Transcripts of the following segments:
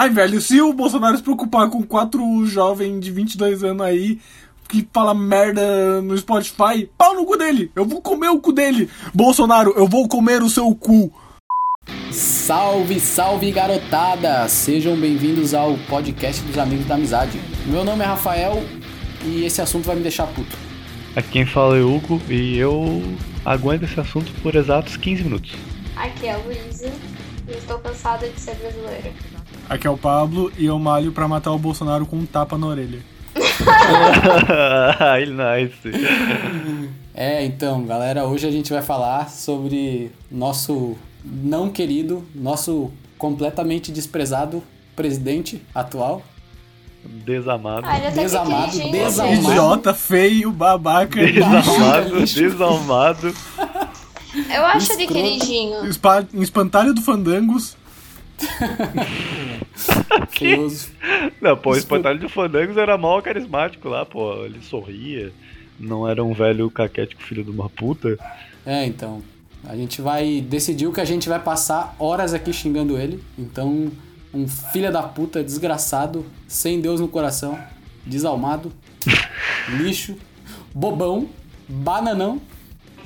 Ai, velho, se o Bolsonaro se preocupar com quatro jovens de 22 anos aí que fala merda no Spotify, pau no cu dele. Eu vou comer o cu dele. Bolsonaro, eu vou comer o seu cu. Salve, salve garotada! Sejam bem-vindos ao podcast dos Amigos da Amizade. Meu nome é Rafael e esse assunto vai me deixar puto. Aqui quem fala é Hugo e eu aguento esse assunto por exatos 15 minutos. Aqui é a Luísa e estou cansada de ser brasileira. Aqui é o Pablo e eu malho pra matar o Bolsonaro com um tapa na orelha. Ai, nice. É, então, galera, hoje a gente vai falar sobre nosso não querido, nosso completamente desprezado presidente atual. Desamado. Ah, ele Desamado, queridinho. desamado. Idiota, feio, babaca, Desamado, lixo. desalmado. Eu acho ele Escroto. queridinho. espa- espantalho do Fandangos. Feioso. Não, pô, o espantalho de Fandangos era mal carismático lá, pô. Ele sorria. Não era um velho caquético filho de uma puta. É, então. A gente vai. Decidiu que a gente vai passar horas aqui xingando ele. Então, um filho da puta, desgraçado, sem Deus no coração, desalmado, lixo, bobão, bananão.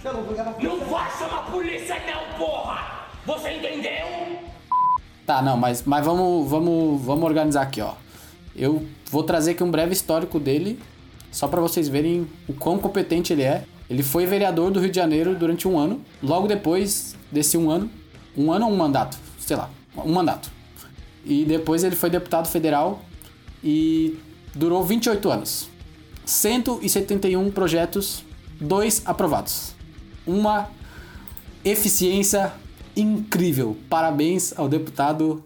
Não vai chamar a polícia não, porra! Você entendeu? Tá, não, mas, mas vamos, vamos, vamos organizar aqui, ó. Eu vou trazer aqui um breve histórico dele, só pra vocês verem o quão competente ele é. Ele foi vereador do Rio de Janeiro durante um ano. Logo depois desse um ano, um ano ou um mandato, sei lá, um mandato. E depois ele foi deputado federal e durou 28 anos. 171 projetos, dois aprovados. Uma eficiência incrível. Parabéns ao deputado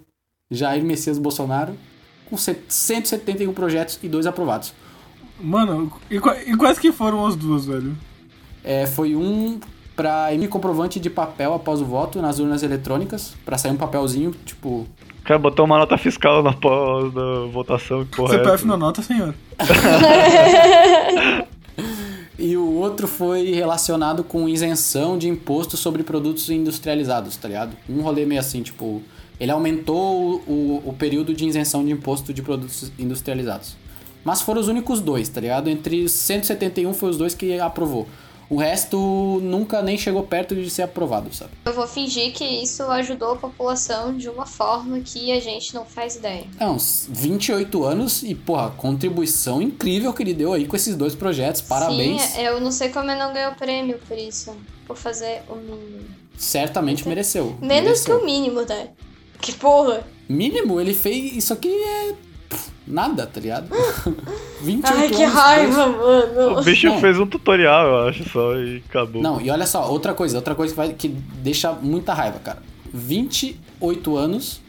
Jair Messias Bolsonaro, com 171 projetos e dois aprovados. Mano, e, qua- e quais que foram as duas, velho? É, foi um para emitir comprovante de papel após o voto nas urnas eletrônicas, para sair um papelzinho, tipo. Cara botou uma nota fiscal na pós da votação, que porra é CPF na nota, senhor. E o outro foi relacionado com isenção de imposto sobre produtos industrializados, tá ligado? Um rolê meio assim, tipo, ele aumentou o, o, período de isenção de imposto de produtos industrializados. Mas foram os únicos dois, tá ligado? Entre os 171 foi os dois que aprovou. O resto nunca nem chegou perto de ser aprovado, sabe? Eu vou fingir que isso ajudou a população de uma forma que a gente não faz ideia. É, uns 28 anos e, porra, contribuição incrível que ele deu aí com esses dois projetos. Parabéns. Sim, eu não sei como ele não ganhou prêmio por isso. Por fazer o mínimo. Certamente mereceu. Menos mereceu. que o mínimo, né? Que porra! Mínimo, ele fez. Isso aqui é. Nada, tá ligado? 28 Ai, que anos, raiva, mano! O bicho Não. fez um tutorial, eu acho, só, e acabou. Não, e olha só, outra coisa, outra coisa que, vai, que deixa muita raiva, cara. 28 anos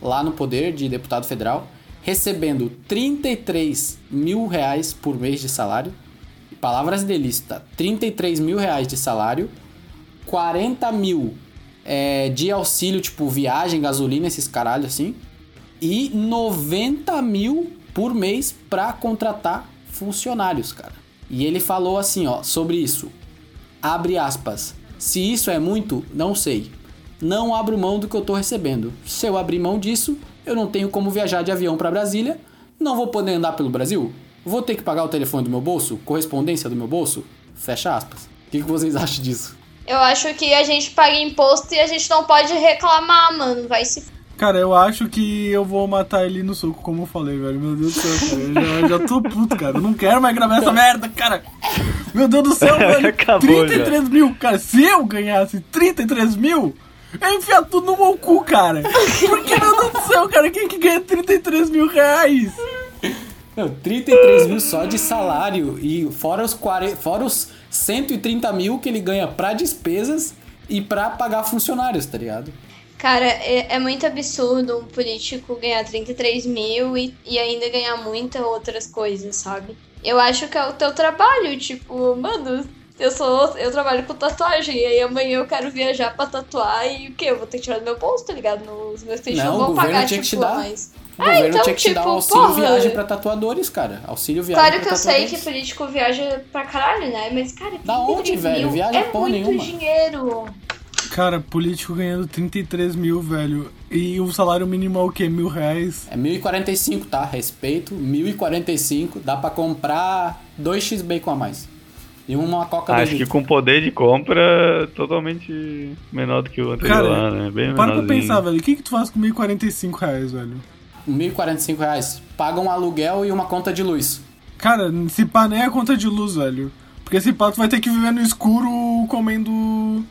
lá no poder de deputado federal, recebendo 33 mil reais por mês de salário. Palavras de lista: 33 mil reais de salário, 40 mil é, de auxílio, tipo viagem, gasolina, esses caralho assim, e 90 mil por mês pra contratar funcionários, cara. E ele falou assim, ó, sobre isso. Abre aspas. Se isso é muito, não sei. Não abro mão do que eu tô recebendo. Se eu abrir mão disso, eu não tenho como viajar de avião pra Brasília, não vou poder andar pelo Brasil, vou ter que pagar o telefone do meu bolso, correspondência do meu bolso. Fecha aspas. O que, que vocês acham disso? Eu acho que a gente paga imposto e a gente não pode reclamar, mano. Vai se. Cara, eu acho que eu vou matar ele no soco, como eu falei, velho. Meu Deus do céu, cara. Eu já, já tô puto, cara. Eu não quero mais gravar essa merda, cara. Meu Deus do céu, velho. Acabou 33 mil. Cara, se eu ganhasse 33 mil, eu ia enfiar tudo no meu cu, cara. Porque, meu Deus do céu, cara, quem que ganha 33 mil reais? Não, 33 mil só de salário e fora os, 40, fora os 130 mil que ele ganha pra despesas e pra pagar funcionários, tá ligado? Cara, é, é muito absurdo um político ganhar 33 mil e, e ainda ganhar muitas outras coisas, sabe? Eu acho que é o teu trabalho, tipo, mano, eu sou. Eu trabalho com tatuagem, e aí amanhã eu quero viajar pra tatuar e o quê? Eu vou ter que tirar do meu bolso, tá ligado? Os meus clientes Não, vão pagar, tinha que tipo, te dar. mais. O governo então, tinha que te dar tipo, auxílio porra. viagem pra tatuadores, cara. Auxílio viagem Claro que eu sei que político viaja pra caralho, né? Mas, cara, Da 33 onde, velho? Viaja é porra muito nenhuma. dinheiro. Cara, político ganhando 33 mil, velho. E o salário mínimo é o quê? Mil reais? É 1045, tá? Respeito, 1045. Dá pra comprar 2x bacon a mais. E uma coca Acho dois que com poder de compra totalmente menor do que o anterior Cara, lá, né? Bem Para pra pensar, velho. O que, que tu faz com 1.045 reais, velho? 1045 reais. Paga um aluguel e uma conta de luz. Cara, se pá nem a conta de luz, velho. Porque se pá, tu vai ter que viver no escuro comendo.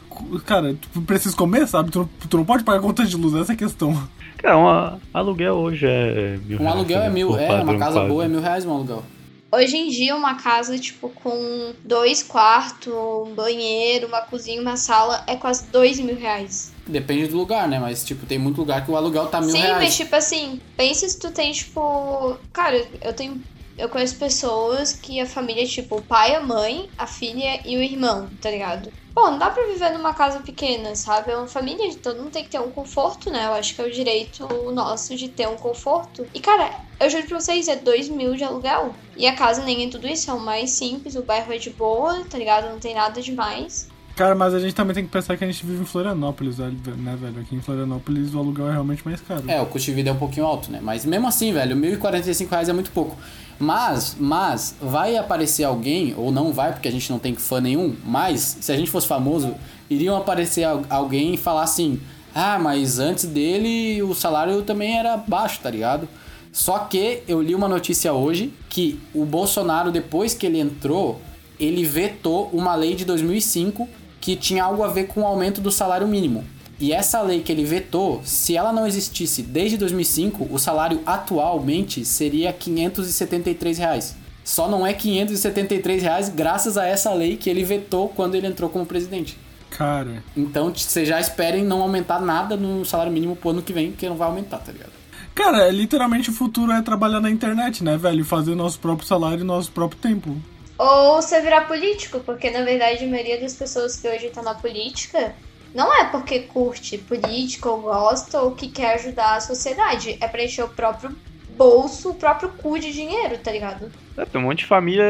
Cara, tu precisa comer, sabe? Tu, não- tu não pode pagar conta de luz, essa é a questão. Cara, um aluguel hoje é mil Um reais, aluguel né? é mil. Por É, padrão, uma casa quase. boa é mil reais um aluguel. Hoje em dia, uma casa, tipo, com dois quartos, um banheiro, uma cozinha, uma sala, é quase dois mil reais. Depende do lugar, né? Mas, tipo, tem muito lugar que o aluguel tá mil Sim, reais. mas tipo assim, pensa se tu tem, tipo. Cara, eu tenho. Eu conheço pessoas que a família é tipo o pai, a mãe, a filha e o irmão, tá ligado? Pô, não dá pra viver numa casa pequena, sabe? É uma família, todo mundo tem que ter um conforto, né? Eu acho que é o direito nosso de ter um conforto. E, cara, eu juro pra vocês, é dois mil de aluguel. E a casa nem é tudo isso, é o mais simples, o bairro é de boa, tá ligado? Não tem nada demais. Cara, mas a gente também tem que pensar que a gente vive em Florianópolis, né, velho? Aqui em Florianópolis o aluguel é realmente mais caro. É, o custo de vida é um pouquinho alto, né? Mas mesmo assim, velho, 1.045 reais é muito pouco. Mas, mas, vai aparecer alguém, ou não vai, porque a gente não tem fã nenhum, mas, se a gente fosse famoso, iriam aparecer al- alguém e falar assim, ah, mas antes dele o salário também era baixo, tá ligado? Só que eu li uma notícia hoje que o Bolsonaro, depois que ele entrou, ele vetou uma lei de 2005 que tinha algo a ver com o aumento do salário mínimo. E essa lei que ele vetou, se ela não existisse desde 2005, o salário atualmente seria 573 reais. Só não é 573 reais graças a essa lei que ele vetou quando ele entrou como presidente. Cara, Então vocês já esperem não aumentar nada no salário mínimo pro ano que vem, porque não vai aumentar, tá ligado? cara, literalmente o futuro é trabalhar na internet, né, velho? Fazer nosso próprio salário e nosso próprio tempo. Ou você virar político, porque na verdade a maioria das pessoas que hoje tá na política não é porque curte política ou gosta ou que quer ajudar a sociedade. É preencher o próprio bolso, o próprio cu de dinheiro, tá ligado? É, tem um monte de família.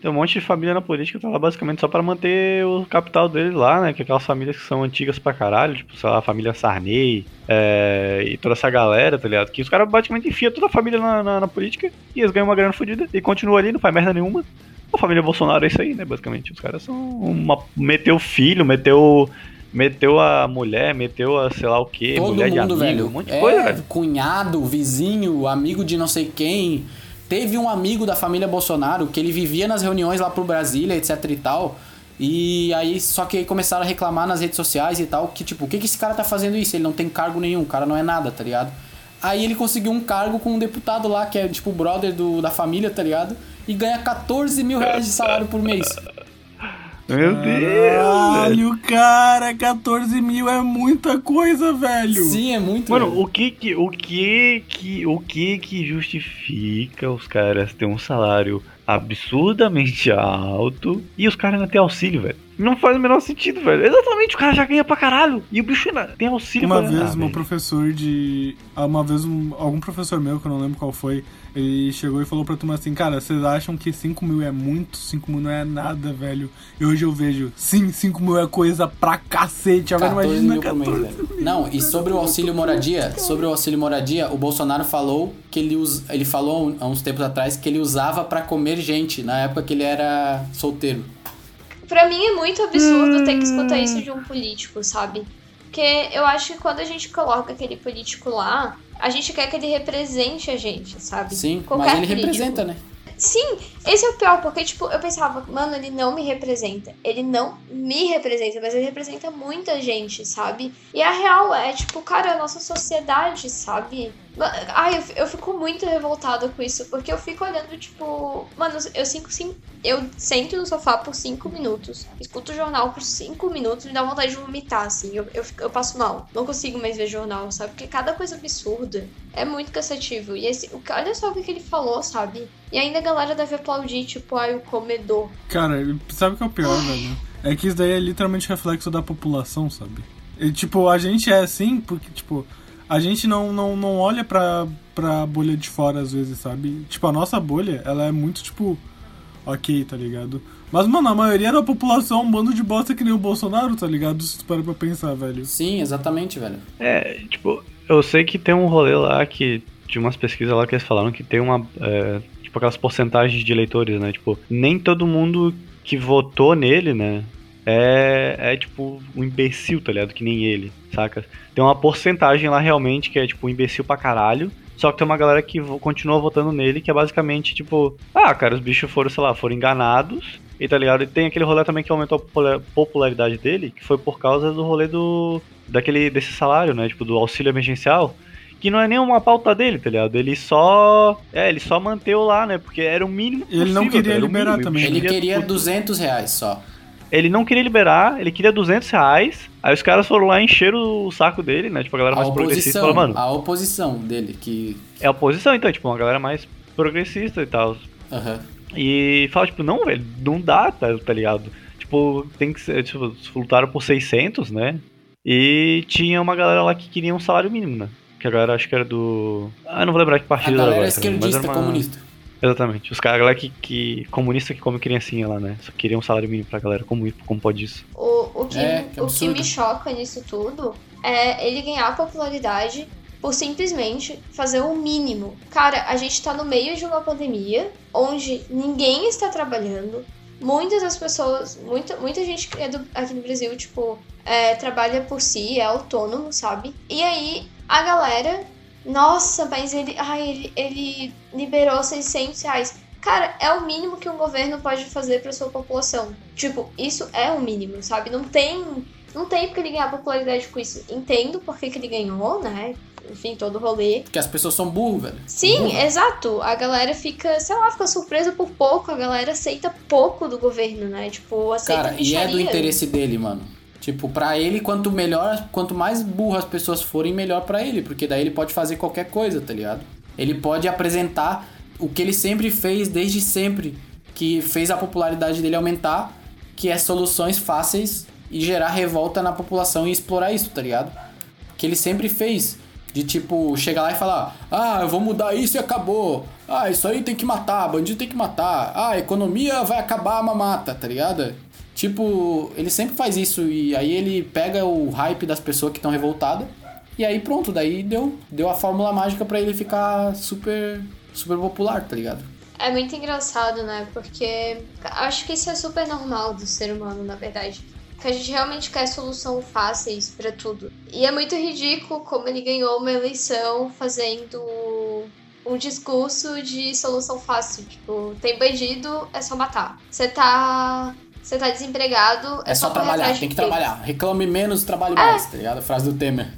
Tem um monte de família na política que tá lá basicamente só pra manter o capital deles lá, né? Que é aquelas famílias que são antigas pra caralho, tipo, sei lá, a família Sarney é, e toda essa galera, tá ligado? Que os caras basicamente enfiam toda a família na, na, na política e eles ganham uma grana fodida e continuam ali, não faz merda nenhuma. A família Bolsonaro é isso aí, né? Basicamente. Os caras são uma. Meteu filho, meteu. Meteu a mulher, meteu a sei lá o que, Todo mulher de mundo, amigo, velho. um monte de é, coisa, velho. cunhado, vizinho, amigo de não sei quem. Teve um amigo da família Bolsonaro que ele vivia nas reuniões lá pro Brasília, etc e tal. E aí, só que aí começaram a reclamar nas redes sociais e tal, que tipo, o que, que esse cara tá fazendo isso? Ele não tem cargo nenhum, o cara não é nada, tá ligado? Aí ele conseguiu um cargo com um deputado lá, que é tipo o brother do, da família, tá ligado? E ganha 14 mil reais de salário por mês. Meu Deus! Caralho, cara, 14 mil é muita coisa, velho. Sim, é muito. Mano, velho. o que que, o que que, o que que justifica os caras terem um salário absurdamente alto e os caras ainda têm auxílio, velho? Não faz o menor sentido, velho. Exatamente, o cara já ganha pra caralho e o bicho ainda tem auxílio Uma pra vez, meu velho. professor de. ah, Uma vez, um- algum professor meu, que eu não lembro qual foi, ele chegou e falou pra turma assim: Cara, vocês acham que 5 mil é muito? 5 mil não é nada, velho. E hoje eu vejo: Sim, 5 mil é coisa pra cacete. Agora 14 imagina mil por mês, 14 velho. Não, e sobre o auxílio moradia, sobre o auxílio moradia, o Bolsonaro falou que ele us... ele falou há uns tempos atrás que ele usava pra comer gente na época que ele era solteiro. Pra mim é muito absurdo ter que escutar isso de um político, sabe? Porque eu acho que quando a gente coloca aquele político lá, a gente quer que ele represente a gente, sabe? Sim, Qualquer mas ele político. representa, né? Sim, esse é o pior, porque, tipo, eu pensava, mano, ele não me representa. Ele não me representa, mas ele representa muita gente, sabe? E a real é, tipo, cara, a nossa sociedade, sabe? Ai, eu, fico muito revoltada com isso, porque eu fico olhando, tipo, mano, eu cinco, cinco, eu sento no sofá por cinco minutos, escuto o jornal por cinco minutos, me dá vontade de vomitar, assim, eu, eu, eu passo mal. Não consigo mais ver jornal, sabe? Porque cada coisa absurda é muito cansativo. E esse, olha só o que ele falou, sabe? E ainda a galera deve aplaudir, tipo, ai, o comedor. Cara, sabe o que é o pior, velho? É que isso daí é literalmente reflexo da população, sabe? E, tipo, a gente é assim porque, tipo, a gente não, não, não olha pra, pra bolha de fora às vezes, sabe? Tipo, a nossa bolha, ela é muito, tipo, ok, tá ligado? Mas, mano, a maioria da população é um bando de bosta que nem o Bolsonaro, tá ligado? Se tu para pra pensar, velho. Sim, exatamente, velho. É, tipo, eu sei que tem um rolê lá que. De umas pesquisas lá que eles falaram que tem uma. é, tipo, aquelas porcentagens de eleitores, né? Tipo, nem todo mundo que votou nele, né? É, é tipo um imbecil, tá ligado? Que nem ele, saca? Tem uma porcentagem lá realmente que é tipo um imbecil pra caralho. Só que tem uma galera que continua votando nele, que é basicamente tipo, ah, cara, os bichos foram, sei lá, foram enganados. E tá ligado? E tem aquele rolê também que aumentou a popula- popularidade dele, que foi por causa do rolê do. daquele desse salário, né? Tipo, do auxílio emergencial. Que não é nem uma pauta dele, tá ligado? Ele só. É, ele só manteu lá, né? Porque era o mínimo. Ele não possível, queria tá? Liberar mínimo. também. Ele queria tipo, 200 reais só. Ele não queria liberar, ele queria 200 reais. Aí os caras foram lá encher o saco dele, né? Tipo, a galera A mais progressista falou, mano, a oposição dele, que... é a oposição, então, tipo, uma galera mais progressista e tal. Aham. E fala, tipo, não, velho, não dá, tá, tá ligado? Tipo, tem que ser, tipo, lutaram por 600, né? E tinha uma galera lá que queria um salário mínimo, né? Que a galera acho que era do. Ah, eu não vou lembrar que A partido era galera agora. cara, mas esquerdista era uma- comunista. Exatamente. Os caras, a galera que, que. comunista que come criancinha lá, né? Só queria um salário mínimo pra galera. Como, como pode isso? O, o, que, É, que o que me choca nisso tudo é ele ganhar popularidade por simplesmente fazer o mínimo. Cara, a gente tá no meio de uma pandemia onde ninguém está trabalhando. Muitas das pessoas, muita, muita gente é do, aqui no Brasil, tipo, é, trabalha por si, é autônomo, sabe? E aí a galera, nossa, mas ele, ai, ele, ele liberou 600 reais. Cara, é o mínimo que um governo pode fazer pra sua população. Tipo, isso é o mínimo, sabe? Não tem, não tem porque ele ganhar popularidade com isso. Entendo por que ele ganhou, né? Enfim, todo o rolê. Porque as pessoas são burro, velho. Sim, exato. A galera fica, sei lá, fica surpresa por pouco. A galera aceita pouco do governo, né? Tipo, aceita Cara, e é do interesse dele, mano. Tipo, pra ele, quanto melhor, quanto mais burras as pessoas forem, melhor pra ele. Porque daí ele pode fazer qualquer coisa, tá ligado? Ele pode apresentar o que ele sempre fez, desde sempre, que fez a popularidade dele aumentar, que é soluções fáceis e gerar revolta na população e explorar isso, tá ligado? Que ele sempre fez. De tipo, chegar lá e falar: Ah, eu vou mudar isso e acabou. Ah, isso aí tem que matar, bandido tem que matar. Ah, economia vai acabar mamata, tá ligado? Tipo, ele sempre faz isso e aí ele pega o hype das pessoas que estão revoltadas e aí pronto, daí deu, deu a fórmula mágica pra ele ficar super super popular, tá ligado? É muito engraçado, né? Porque acho que isso é super normal do ser humano, na verdade. Que a gente realmente quer solução fáceis pra tudo. E é muito ridículo como ele ganhou uma eleição fazendo um discurso de solução fácil. Tipo, tem bandido, é só matar. Você tá. Você tá desempregado, é, É, só trabalhar, tem que trabalhar. Reclame menos, trabalhe É. mais, tá ligado? A frase do Temer.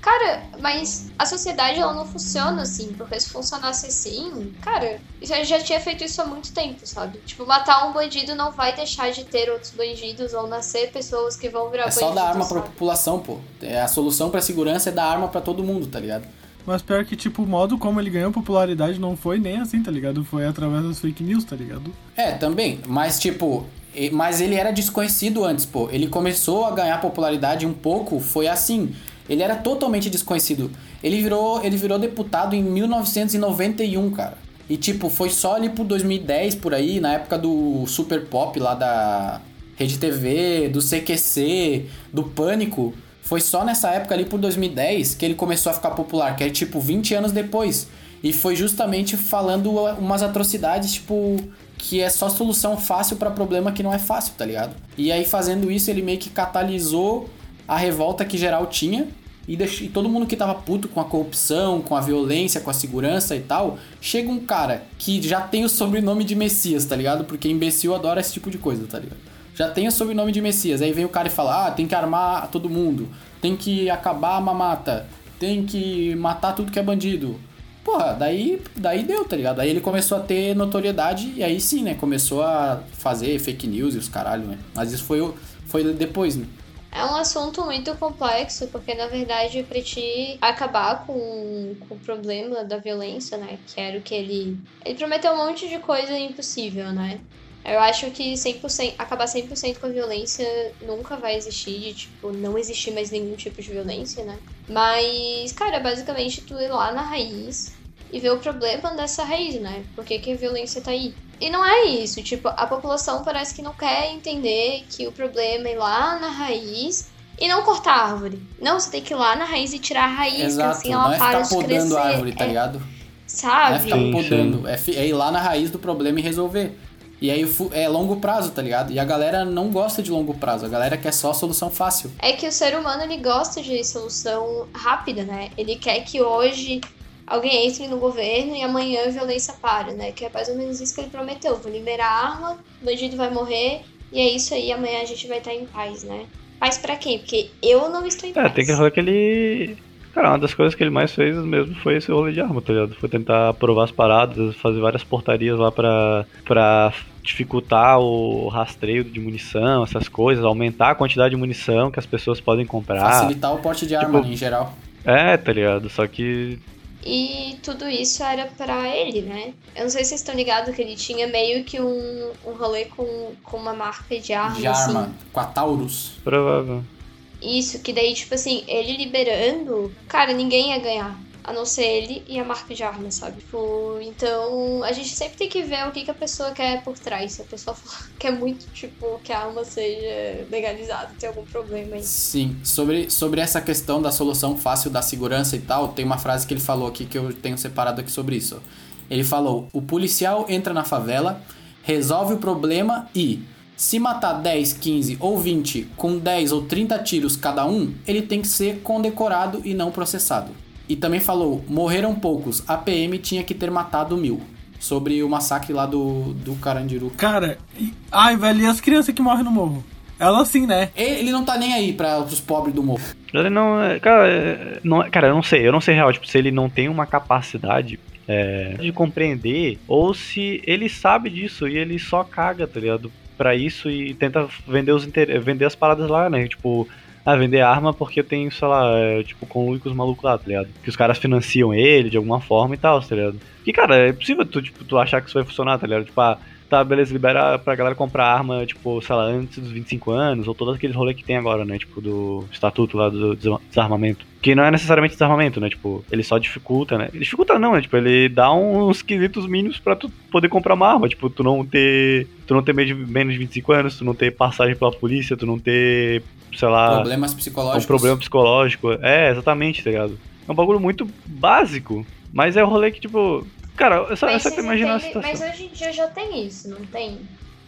Cara, mas a sociedade ela não funciona assim, porque se funcionasse assim, cara, já, já tinha feito isso há muito tempo, sabe? Tipo, matar um bandido não vai deixar de ter outros bandidos ou nascer pessoas que vão virar É bandidos. só dar arma pra sabe? população, pô. É a solução pra segurança é dar arma pra todo mundo, tá ligado? Mas pior que, tipo, o modo como ele ganhou popularidade não foi nem assim, tá ligado? Foi através das fake news, tá ligado? É, também. Mas, tipo, mas ele era desconhecido antes, pô. Ele começou a ganhar popularidade um pouco, foi assim. Ele era totalmente desconhecido. Ele virou, ele virou deputado em 1991, cara. E, tipo, foi só ali por 2010, por aí, na época do Super Pop lá da Rede TV, do CQC, do Pânico. Foi só nessa época ali por 2010 que ele começou a ficar popular, que é tipo 20 anos depois. E foi justamente falando umas atrocidades, tipo, que é só solução fácil pra problema que não é fácil, tá ligado? E aí fazendo isso, ele meio que catalisou a revolta que geral tinha e, deix- e todo mundo que tava puto com a corrupção, com a violência, com a segurança e tal, chega um cara que já tem o sobrenome de Messias, tá ligado? Porque imbecil adora esse tipo de coisa, tá ligado? Já tem o sobrenome de Messias. Aí vem o cara e fala: ah, tem que armar todo mundo, tem que acabar a mamata, tem que matar tudo que é bandido. Porra, daí, daí deu, tá ligado? Aí ele começou a ter notoriedade e aí sim, né? Começou a fazer fake news e os caralho, né? Mas isso foi, foi depois, né? É um assunto muito complexo, porque na verdade, pra te acabar com, com o problema da violência, né? Que era o que ele. Ele prometeu um monte de coisa impossível, né? Eu acho que 100%, acabar 100% com a violência nunca vai existir, de tipo, não existir mais nenhum tipo de violência, né? Mas, cara, basicamente tu ir lá na raiz e ver o problema dessa raiz, né? Por que, que a violência tá aí? E não é isso, tipo, a população parece que não quer entender que o problema é ir lá na raiz e não cortar a árvore. Não, você tem que ir lá na raiz e tirar a raiz, que Exato, assim não ela é para ficar de podando crescer. a árvore, tá é, ligado? Não é Sabe? ficar Sim, podando, é, é ir lá na raiz do problema e resolver. E aí é longo prazo, tá ligado? E a galera não gosta de longo prazo, a galera quer só solução fácil. É que o ser humano ele gosta de solução rápida, né? Ele quer que hoje alguém entre no governo e amanhã a violência pare, né? Que é mais ou menos isso que ele prometeu. Vou liberar a arma, o bandido vai morrer e é isso aí, amanhã a gente vai estar em paz, né? Paz pra quem? Porque eu não estou em É, paz. tem que falar que ele. Cara, uma das coisas que ele mais fez mesmo foi esse rolê de arma, tá ligado? Foi tentar provar as paradas, fazer várias portarias lá pra, pra dificultar o rastreio de munição, essas coisas, aumentar a quantidade de munição que as pessoas podem comprar. Facilitar o porte de arma tipo- em geral. É, tá ligado? Só que. E tudo isso era pra ele, né? Eu não sei se vocês estão ligados que ele tinha meio que um, um rolê com, com uma marca de arma, De assim. arma, com a Taurus. Provável. Isso, que daí, tipo assim, ele liberando, cara, ninguém ia ganhar. A não ser ele e a marca de arma, sabe? Tipo, então a gente sempre tem que ver o que, que a pessoa quer por trás. Se a pessoa quer muito, tipo, que a arma seja legalizada, tem algum problema aí. Sim, sobre, sobre essa questão da solução fácil da segurança e tal, tem uma frase que ele falou aqui que eu tenho separado aqui sobre isso. Ele falou: o policial entra na favela, resolve o problema e, se matar 10, 15 ou 20 com 10 ou 30 tiros cada um, ele tem que ser condecorado e não processado. E também falou: morreram poucos, a PM tinha que ter matado mil. Sobre o massacre lá do, do Carandiru. Cara, e... ai, velho, e as crianças que morrem no morro? Ela sim, né? Ele não tá nem aí para os pobres do morro. Ele não. é- Cara, é- não, cara, eu não sei. Eu não sei real, tipo, se ele não tem uma capacidade é, de compreender, ou se ele sabe disso e ele só caga, tá ligado? Pra isso e tenta vender, os inter... vender as paradas lá, né? Tipo, ah, vender arma porque tem, sei lá, é, tipo, com os malucos lá, tá ligado? Que os caras financiam ele de alguma forma e tal, tá ligado? E, cara, é possível tu, tipo, tu achar que isso vai funcionar, tá ligado? Tipo, ah, tá, beleza, libera pra galera comprar arma, tipo, sei lá, antes dos 25 anos, ou todos aqueles rolês que tem agora, né? Tipo, do estatuto lá do desarma- desarmamento. Que não é necessariamente desarmamento, né? Tipo, ele só dificulta, né? Dificulta não, né? Tipo, ele dá uns quesitos mínimos pra tu poder comprar uma arma. Tipo, tu não ter. Tu não ter menos de, menos de 25 anos, tu não ter passagem pela polícia, tu não ter, sei lá, Problemas um psicológicos. problema psicológico. É, exatamente, tá ligado? É um bagulho muito básico. Mas é o rolê que, tipo. Cara, essa, Mas, essa imagina a entendem- situação. mas hoje em dia já tem isso, não tem?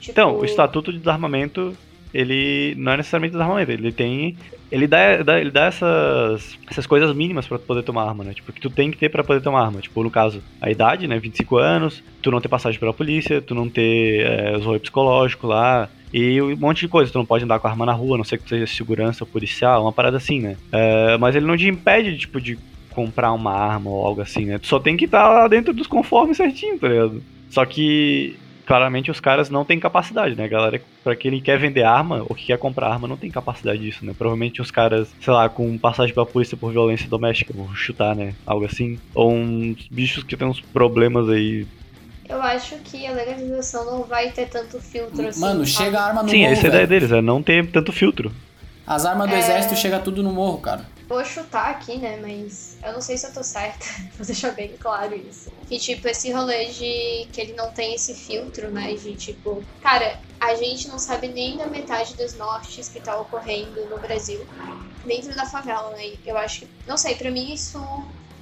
Tipo, Então, o estatuto de desarmamento, ele não é necessariamente desarmamento, ele tem. Ele dá, dá- ele dá essas, essas coisas mínimas pra tu poder tomar arma, né? Tipo, que tu tem que ter pra poder tomar arma. Tipo, no caso, a idade, né? 25 anos, tu não ter passagem pela polícia, tu não ter é, os rolês psicológicos lá. E um monte de coisa, tu não pode andar com a arma na rua, a não ser que tu seja segurança ou policial, uma parada assim, né? É, mas ele não te impede, tipo, de comprar uma arma ou algo assim, né? Tu só tem que estar lá dentro dos conformes certinho, tá ligado? Só que claramente os caras não têm capacidade, né? A galera, pra quem quer vender arma ou que quer comprar arma, não tem capacidade disso, né? Provavelmente os caras, sei lá, com passagem pela polícia por violência doméstica, vou chutar, né? Algo assim. Ou uns bichos que tem uns problemas aí. Eu acho que a legalização não vai ter tanto filtro assim. Mano, chega a arma no Sim, morro, essa é a ideia deles, é não ter tanto filtro. As armas do É. exército chega tudo no morro, cara. Vou chutar aqui, né? Mas eu não sei se eu tô certa. Vou deixar bem claro isso. Que, tipo, esse rolê de que ele não tem esse filtro, né? De tipo, cara, a gente não sabe nem da metade das mortes que tá ocorrendo no Brasil. Dentro da favela, né? Eu acho que. Não sei, pra mim isso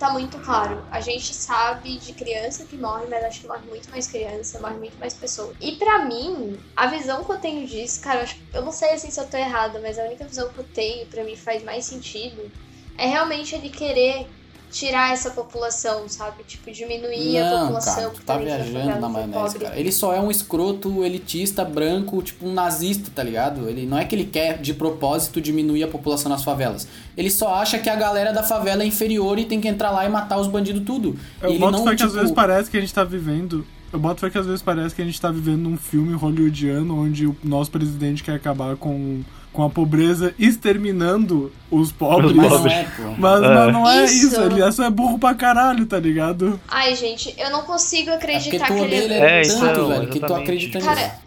tá muito claro. A gente sabe de criança que morre, mas acho que morre muito mais criança, morre muito mais pessoas. E pra mim, a visão que eu tenho disso, cara, eu, acho- eu não sei assim se eu tô errada, mas a única visão que eu tenho, pra mim faz mais sentido, é realmente ele querer tirar essa população, sabe? Tipo, diminuir a Não, população cara, que tu tá viajando na é maionese, cara. Ele só é um escroto elitista, branco, tipo um nazista, tá ligado? Ele não é que ele quer de propósito diminuir a população nas favelas. Ele só acha que a galera da favela é inferior e tem que entrar lá e matar os bandidos tudo. Eu e ele boto não, que às tipo, vezes parece que a gente tá vivendo. Eu boto fé que às vezes parece que a gente tá vivendo um filme hollywoodiano onde o nosso presidente quer acabar com, com a pobreza, exterminando os pobres. Mas não pobres. é. Mas, É. mas não é Isso. isso, ele é só é burro pra caralho, tá ligado? Ai, gente, eu não consigo É acreditar que ele é É, tanto, então, velho, que tu acredita nisso. Cara,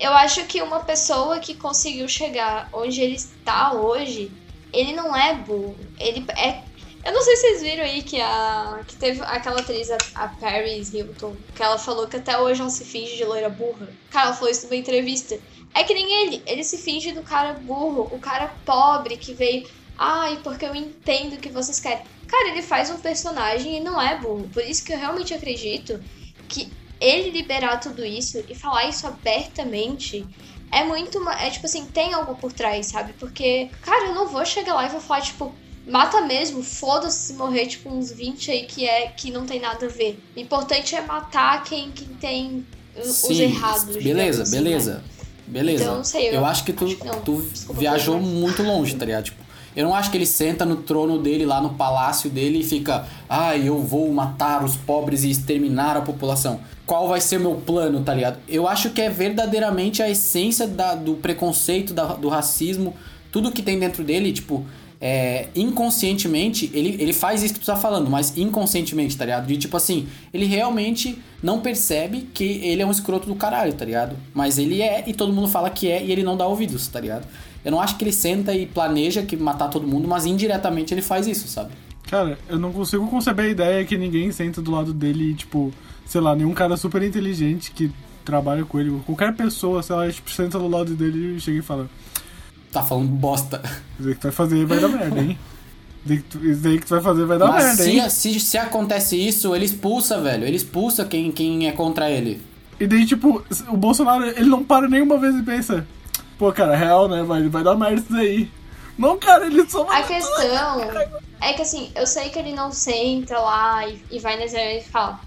eu acho que uma pessoa que conseguiu chegar onde ele está hoje, ele não é burro. Ele é. Eu não sei se vocês viram aí que a. que teve aquela atriz, a, a Paris Hilton, que ela falou que até hoje ela se finge de loira burra. Cara, ela falou isso numa entrevista. É que nem ele, ele se finge do cara burro, o cara pobre que veio. Ai, porque eu entendo o que vocês querem. Cara, ele faz um personagem e não é burro. Por isso que eu realmente acredito que ele liberar tudo isso e falar isso abertamente é muito. É tipo assim, tem algo por trás, sabe? Porque, cara, eu não vou chegar lá e vou falar, tipo, mata mesmo, foda-se se morrer, tipo, uns 20 aí que é que não tem nada a ver. O importante é matar quem, quem tem os Sim, errados. beleza, assim, né? beleza. Beleza. Então, não sei, eu eu acho que tu, acho que não. tu viajou muito longe, tá ligado? Tipo, eu não acho que ele senta no trono dele, lá no palácio dele, e fica, ai, eu vou matar os pobres e exterminar a população. Qual vai ser meu plano, tá ligado? Eu acho que é verdadeiramente a essência da- do preconceito, da- do racismo, tudo que tem dentro dele, tipo, é, inconscientemente, ele, ele faz isso que tu tá falando, mas inconscientemente, tá ligado? De tipo assim, ele realmente não percebe que ele é um escroto do caralho, tá ligado? Mas ele é e todo mundo fala que é e ele não dá ouvidos, tá ligado? Eu não acho que ele senta e planeja que matar todo mundo, mas indiretamente ele faz isso, sabe? Cara, eu não consigo conceber a ideia que ninguém senta do lado dele e, tipo, sei lá, nenhum cara super inteligente que trabalha com ele, qualquer pessoa, sei lá, tipo, senta do lado dele e chega e fala: Tá falando bosta. Isso aí que tu vai fazer vai dar merda, hein? Isso aí que tu- que vai fazer vai dar mas merda, se, hein? se, se acontece isso, ele expulsa, velho. Ele expulsa quem, quem é contra ele. E daí, tipo, o Bolsonaro, ele não para nenhuma vez e pensa: Pô, cara, real, né? Vai, vai dar merda isso daí. Não, cara, ele só vai. A questão é que assim, eu sei que ele não senta lá e, e vai nas reuniões e fala: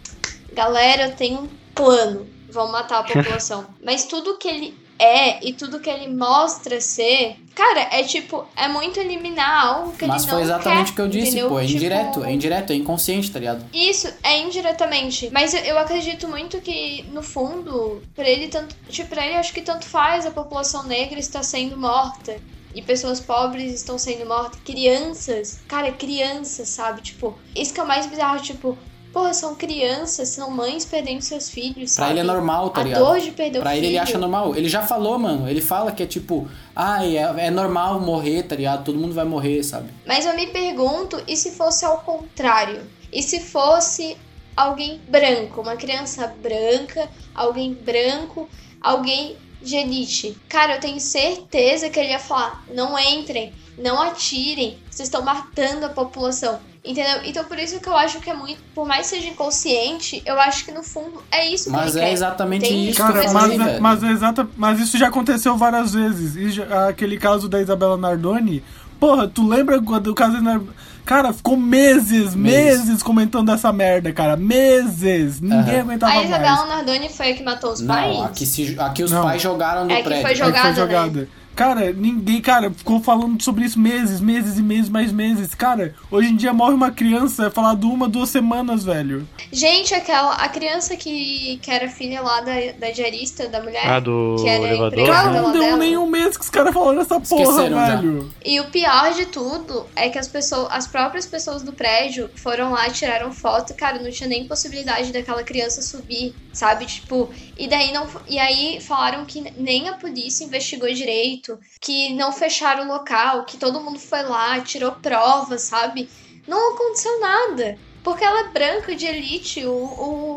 Galera, eu tenho um plano, vão matar a população. Mas tudo que ele é e tudo que ele mostra ser, cara, é tipo, é muito eliminar algo que Mas ele não foi exatamente quer, o que eu disse, entendeu? pô. É Tipo, indireto, é indireto, é inconsciente, tá ligado? Isso, é indiretamente. Mas eu, acredito muito que, no fundo, pra ele tanto. Tipo, pra ele acho que tanto faz a população negra está sendo morta. E pessoas pobres estão sendo mortas. Crianças. Cara, crianças, sabe? Tipo, isso que é o mais bizarro, tipo, porra, são crianças, são mães perdendo seus filhos. Pra sabe? ele é normal, tá a ligado? dor de perder Pra o ele, filho. ele acha normal. Ele já falou, mano. Ele fala que é tipo, ai, é, é normal morrer, tá ligado? Todo mundo vai morrer, sabe? Mas eu me pergunto, e se fosse ao contrário? E se fosse alguém branco, uma criança branca, alguém branco, alguém de elite? Cara, eu tenho certeza que ele ia falar: não entrem, não atirem, vocês estão matando a população. Entendeu? Então por isso que eu acho que é muito. Por mais que seja inconsciente, eu acho que no fundo é isso que Mas ele é quer. exatamente Entende? isso que Cara, eu Mas mas, velho. mas, é exata, mas isso já aconteceu várias vezes. E já- aquele caso da Isabela Nardoni. Porra, tu lembra quando o caso da Nardoni? Cara, ficou meses, Meses. meses comentando essa merda, cara. Meses. Ninguém Aham. aguentava A mais. Isabela Nardoni foi a que matou os pais? Não, aqui, se, aqui os Não. pais jogaram no É que prédio. foi É que jogada, foi jogada. Cara, ninguém, cara, ficou falando sobre isso meses, meses e meses, mais meses. Cara, hoje em dia morre uma criança, é falado uma, duas semanas, velho. Gente, aquela, a criança que, que era filha lá da, da diarista, da mulher. Ah, do que era elevador? empregada Cara, não deu dela. nem um mês que os caras falaram essa porra, Esqueceram já. velho. E o pior de tudo é que as pessoas, as próprias pessoas do prédio foram lá, tiraram foto, cara, não tinha nem possibilidade daquela criança subir, sabe? Tipo, e daí não, e aí falaram que nem a polícia investigou direito, que não fecharam o local, que todo mundo foi lá, tirou provas, sabe? Não aconteceu nada. Porque ela é branca de elite, o,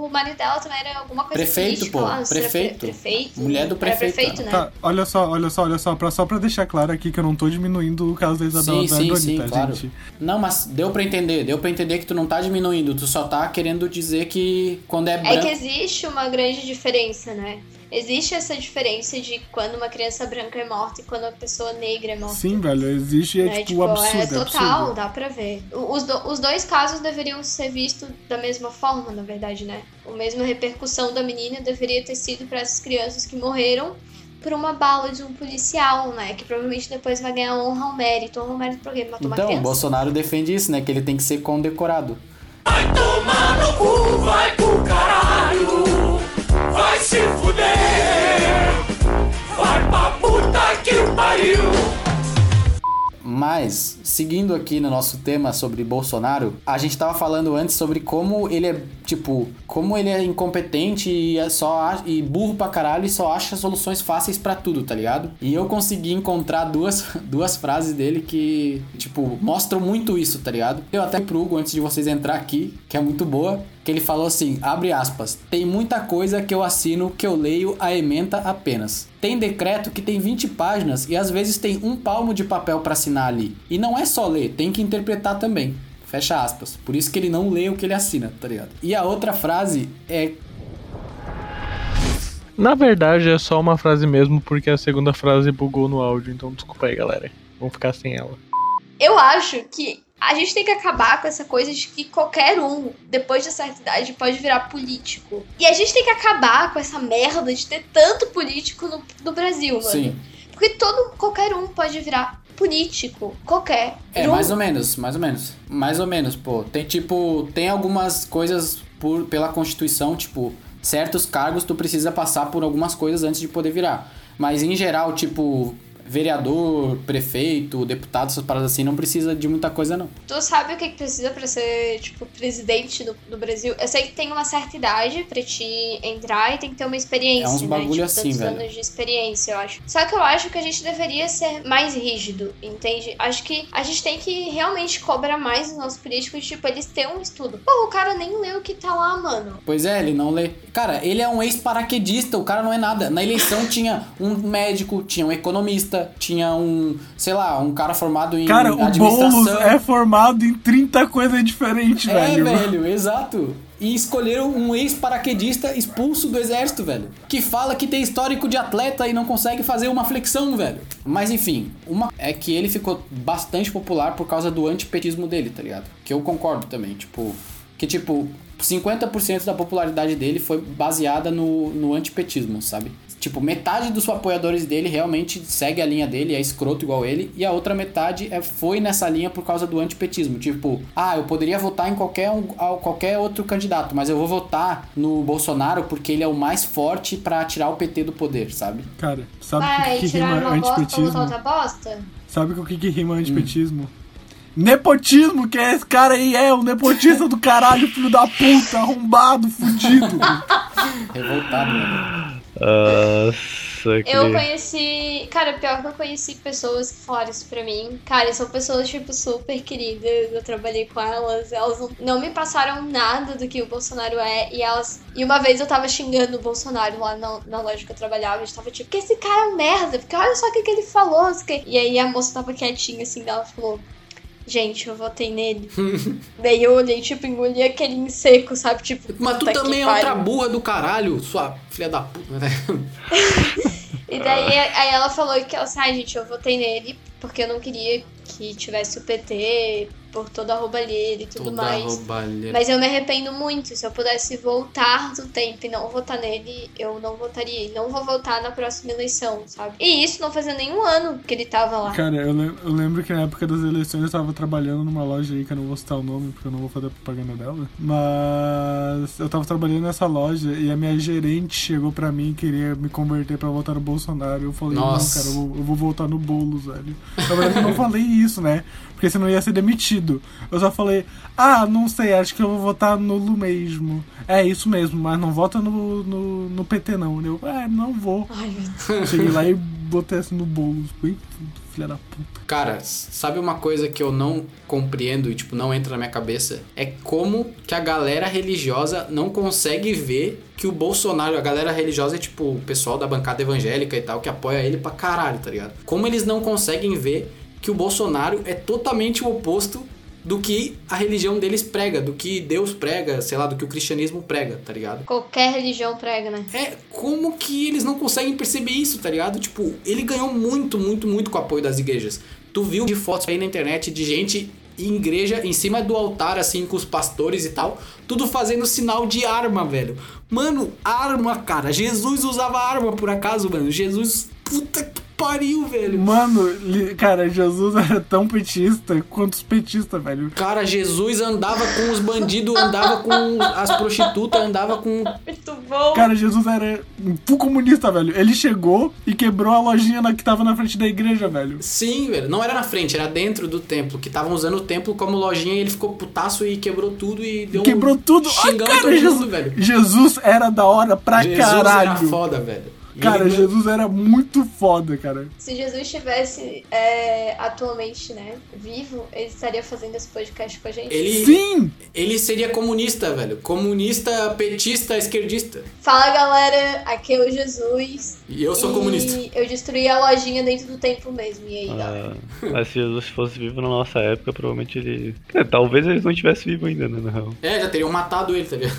o marido dela também era alguma coisa Prefeito, política pô, lá, prefeito. pre- prefeito. Mulher do prefeito, prefeito, né? Tá, olha só, olha só, olha só, pra, só pra deixar claro aqui que eu não tô diminuindo o caso da Isabela Sim, sim, Nardoni, sim, tá, claro. gente? Não, mas deu pra entender. Deu pra entender que tu não tá diminuindo. Tu só tá querendo dizer que quando é É branco... que existe uma grande diferença, né? Existe essa diferença de quando uma criança branca é morta e quando uma pessoa negra é morta. Sim, velho, existe, é né? tipo, absurdo, é é total, absurdo. dá pra ver. Os, do- os dois casos deveriam ser vistos da mesma forma, na verdade, né? A mesma repercussão da menina deveria ter sido pra essas crianças que morreram por uma bala de um policial, né? Que provavelmente depois vai ganhar honra ao mérito. Honra ao mérito por quê? Matou uma Então, o criança? Bolsonaro defende isso, né? Que ele tem que ser condecorado. Vai tomar no cu, vai pro caralho. Vai se fuder. Vai pra puta que pariu. Mas, seguindo aqui no nosso tema sobre Bolsonaro, a gente tava falando antes sobre como ele é, tipo, como ele é incompetente e, é só e burro pra caralho e só acha soluções fáceis pra tudo, tá ligado? E eu consegui encontrar duas, duas frases dele que, tipo, mostram muito isso, tá ligado? Eu até pro Hugo, antes de vocês entrar aqui, que é muito boa, que ele falou assim, abre aspas, tem muita coisa que eu assino que eu leio a ementa apenas. Tem decreto que tem 20 páginas e às vezes tem um palmo de papel pra assinar ali. E não é só ler, tem que interpretar também. Fecha aspas. Por isso que ele não lê o que ele assina, tá ligado? E a outra frase é Na verdade, é só uma frase mesmo, porque a segunda frase bugou no áudio, então desculpa aí, galera. Vamos ficar sem ela. Eu acho que a gente tem que acabar com essa coisa de que qualquer um, depois de certa idade, pode virar político. E a gente tem que acabar com essa merda de ter tanto político no, no Brasil, mano. sim. Porque todo, qualquer um pode virar político. Qualquer. É, um. mais ou menos, mais ou menos. Mais ou menos, pô. Tem tipo, tem algumas coisas por, pela Constituição, tipo, certos cargos tu precisa passar por algumas coisas antes de poder virar. Mas em geral, tipo, vereador, prefeito, deputado, essas paradas assim, não precisa de muita coisa, não. Tu sabe o que, que precisa pra ser, tipo, presidente do, do Brasil? Eu sei que tem uma certa idade pra te entrar e tem que ter uma experiência, É uns né? bagulho tipo, assim, tantos velho. anos de experiência, eu acho. Só que eu acho que a gente deveria ser mais rígido, entende? Acho que a gente tem que realmente cobrar mais dos nossos políticos, tipo, eles terem um estudo. Pô, o cara nem leu o que tá lá, mano. Pois é, ele não lê. Cara, ele é um ex-paraquedista, o cara não é nada. Na eleição tinha um médico, tinha um economista, tinha um, sei lá, um cara formado em Cara, o administração. Boulos é formado em 30 coisas diferentes, É, velho. velho, exato. E escolheram um ex-paraquedista expulso do exército, velho. Que fala que tem histórico de atleta e não consegue fazer uma flexão, velho. Mas enfim, uma é que ele ficou bastante popular por causa do antipetismo dele, tá ligado? Que eu concordo também, tipo. Que tipo, 50% da popularidade dele foi baseada no, no antipetismo, sabe? Tipo, metade dos apoiadores dele realmente segue a linha dele, é escroto igual ele, e a outra metade é, foi nessa linha por causa do antipetismo. Tipo, ah, eu poderia votar em qualquer, um, qualquer outro candidato, mas eu vou votar no Bolsonaro porque ele é o mais forte pra tirar o PT do poder, sabe? Cara, sabe Vai o que, que rima uma bosta antipetismo? outra bosta? Sabe o que, que rima antipetismo? Nepotismo, que é esse cara aí, é o nepotista do caralho, filho da puta, arrombado, fudido. Revoltado, né? Nossa, que... Eu conheci. Cara, pior que eu conheci pessoas que falaram isso pra mim. Cara, são pessoas, tipo, super queridas. Eu trabalhei com elas. Elas não, não me passaram nada do que o Bolsonaro é. E elas. E uma vez eu tava xingando o Bolsonaro lá na, na loja que eu trabalhava. A gente tava tipo, que esse cara é um merda. Porque olha só o que, que ele falou. E aí a moça tava quietinha assim, ela falou. Gente, eu votei nele. Daí eu olhei, tipo, engoli aquele em seco, sabe? Tipo, Mas tu também é outra burra do caralho, sua filha da puta, né? E daí aí ela falou que ela, ai gente, eu votei nele porque eu não queria que tivesse o PT por toda a roubalheira e tudo Toda mais. roubalheira. Mas eu me arrependo muito. Se eu pudesse voltar do tempo e não votar nele, eu não votaria. E não vou votar na próxima eleição, sabe? E isso não fazia nenhum ano que ele tava lá. Cara, eu, lem- eu lembro que na época das eleições eu tava trabalhando numa loja aí, que eu não vou citar o nome porque eu não vou fazer propaganda dela. Mas eu tava trabalhando nessa loja e a minha gerente chegou pra mim e queria me converter pra votar no Bolsonaro. Eu falei, Nossa. não, cara, eu vou, eu vou votar no Boulos, velho. Na verdade, eu não falei isso, né? Porque senão eu ia ser demitido. Eu só falei, ah, não sei, acho que eu vou votar nulo mesmo. É isso mesmo, mas não vota no, no, no PT não. Eu, é, não vou. Ai. Cheguei lá e botei assim no. Bem, filha da puta. Cara, sabe uma coisa que eu não compreendo e, tipo, não entra na minha cabeça? É como que a galera religiosa não consegue ver que o Bolsonaro, a galera religiosa é, tipo, o pessoal da bancada evangélica e tal, que apoia ele pra caralho, tá ligado? Como eles não conseguem ver que o Bolsonaro é totalmente o oposto do que a religião deles prega, do que Deus prega, sei lá, do que o cristianismo prega, tá ligado? Qualquer religião prega, né? É, como que eles não conseguem perceber isso, tá ligado? Tipo, ele ganhou muito, muito, muito com o apoio das igrejas. Tu viu de fotos aí na internet de gente em igreja, em cima do altar, assim, com os pastores e tal, tudo fazendo sinal de arma, velho. Mano, arma, cara. Jesus usava arma, por acaso, mano. Jesus, puta que pariu, velho. Mano, cara, Jesus era tão petista quanto os petistas, velho. Cara, Jesus andava com os bandidos, andava com as prostitutas, andava com. Muito bom. Cara, Jesus era um full comunista, velho. Ele chegou e quebrou a lojinha na, que tava na frente da igreja, velho. Sim, velho. Não era na frente, era dentro do templo. Que estavam usando o templo como lojinha e ele ficou putaço e quebrou tudo e deu Quebrou um... tudo. Ai, Xingando cara, todo Jesus, mundo, velho. Jesus era da hora pra Jesus caralho. era foda, velho. Cara, ele- Jesus era muito foda, cara. Se Jesus estivesse é, atualmente, né, vivo, ele estaria fazendo esse podcast com a gente. Ele, Sim! ele seria comunista, velho. Comunista, petista, esquerdista. Fala galera, aqui é o Jesus. E eu sou e comunista. Eu destruí a lojinha dentro do templo mesmo. E aí, galera? Ah, mas se Jesus fosse vivo na nossa época, provavelmente ele. É, talvez eles não estivessem vivos ainda, né? Na real. É, já teriam matado ele, tá ligado?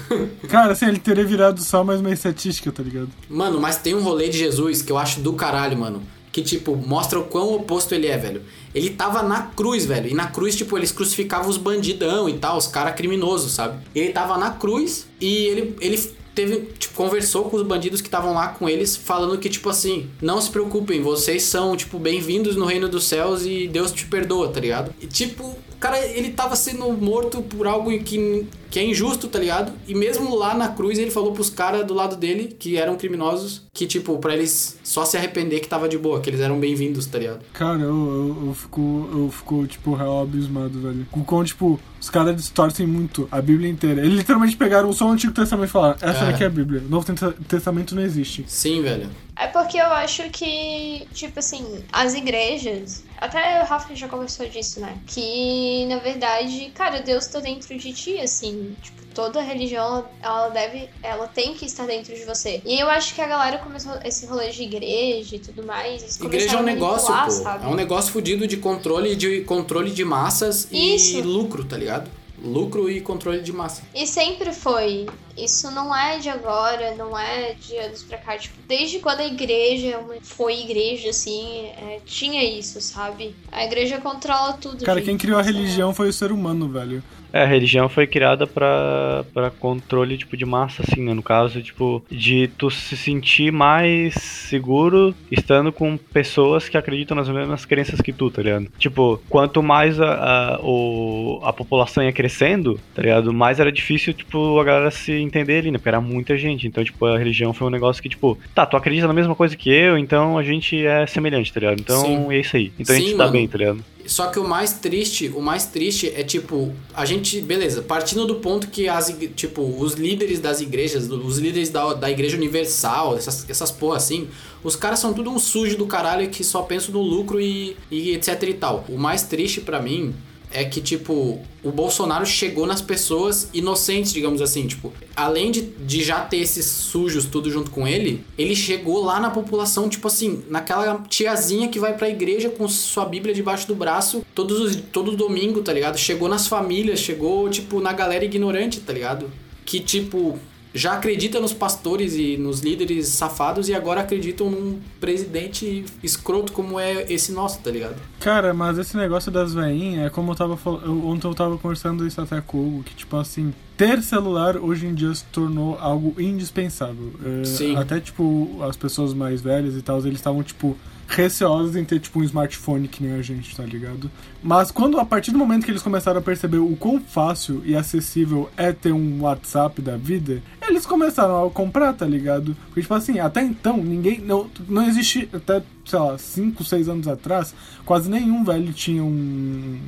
Cara, assim, ele teria virado só mais uma estatística, tá ligado? Mano, mas tem um rolê de Jesus que eu acho do caralho, mano. Que, tipo, mostra o quão oposto ele é, velho. Ele tava na cruz, velho. E na cruz, tipo, eles crucificavam os bandidão e tal, os caras criminosos, sabe? Ele tava na cruz e ele, ele teve, tipo, conversou com os bandidos que estavam lá com eles, falando que, tipo assim, não se preocupem, vocês são, tipo, bem-vindos no reino dos céus e Deus te perdoa, tá ligado? E, tipo, o cara, ele tava sendo morto por algo que, que é injusto, tá ligado? E mesmo lá na cruz, ele falou pros caras do lado dele, que eram criminosos, que, tipo, pra eles só se arrepender que tava de boa, que eles eram bem-vindos, tá ligado? Cara, eu, eu, eu fico, eu fico, tipo, real abismado, velho. Com como, tipo, os caras distorcem muito a Bíblia inteira. Eles literalmente pegaram só o Antigo Testamento e falaram, essa É. daqui é a Bíblia. O Novo Testa- Testamento não existe. Sim, velho. É porque eu acho que, tipo assim, as igrejas. Até o Rafa já conversou disso, né? Que, na verdade, cara, Deus tá dentro de ti, assim. Tipo, toda religião, ela deve. Ela tem que estar dentro de você. E eu acho que a galera começou esse rolê de igreja e tudo mais. eles Igreja é um negócio, pô. sabe? É um negócio fudido de controle de controle de massas e Isso. lucro, tá ligado? Lucro e controle de massa. E sempre foi. Isso não é de agora, não é de anos pra cá. Tipo, desde quando a igreja foi igreja, assim, é, tinha isso, sabe? A igreja controla tudo. Cara, gente. quem criou a Isso é- religião foi o ser humano, velho. É, a religião foi criada pra, pra controle, tipo, de massa, assim, né? No caso, tipo, de tu se sentir mais seguro estando com pessoas que acreditam nas mesmas crenças que tu, tá ligado? Tipo, quanto mais a, a, o, a população ia crescendo, tá ligado? Mais era difícil, tipo, a galera se entender ali, né? Porque era muita gente. Então, tipo, a religião foi um negócio que, tipo, tá, tu acredita na mesma coisa que eu, então a gente é semelhante, tá ligado? Então Sim. é isso aí. Então a Sim, gente tá mano. bem, tá ligado? Só que o mais triste, o mais triste é tipo, a gente, beleza, partindo do ponto que as, tipo, os líderes das igrejas, os líderes da, da igreja universal, essas, essas porra assim, os caras são tudo um sujo do caralho que só pensam no lucro e, e etc e tal. O mais triste pra mim é que, tipo, o Bolsonaro chegou nas pessoas inocentes, digamos assim. Tipo, além de, de já ter esses sujos tudo junto com ele, ele chegou lá na população, tipo assim, naquela tiazinha que vai pra igreja com sua Bíblia debaixo do braço todos os, todo domingo, tá ligado? Chegou nas famílias, chegou, tipo, na galera ignorante, tá ligado? Que, tipo, já acredita nos pastores e nos líderes safados e agora acreditam num presidente escroto como é esse nosso, tá ligado? Cara, mas esse negócio das veinhas é como eu tava falando. Ontem eu tava conversando isso até com o Hugo, que tipo assim, ter celular hoje em dia se tornou algo indispensável. É, Sim. Até tipo, as pessoas mais velhas e tal, eles estavam, tipo, receosos em ter tipo um smartphone que nem a gente, tá ligado? Mas quando, a partir do momento que eles começaram a perceber o quão fácil e acessível é ter um WhatsApp da vida, eles começaram a comprar, tá ligado? Porque, tipo assim, até então, ninguém. Não, não existe, até, sei lá, 5, 6 anos atrás, quase nenhum velho tinha um,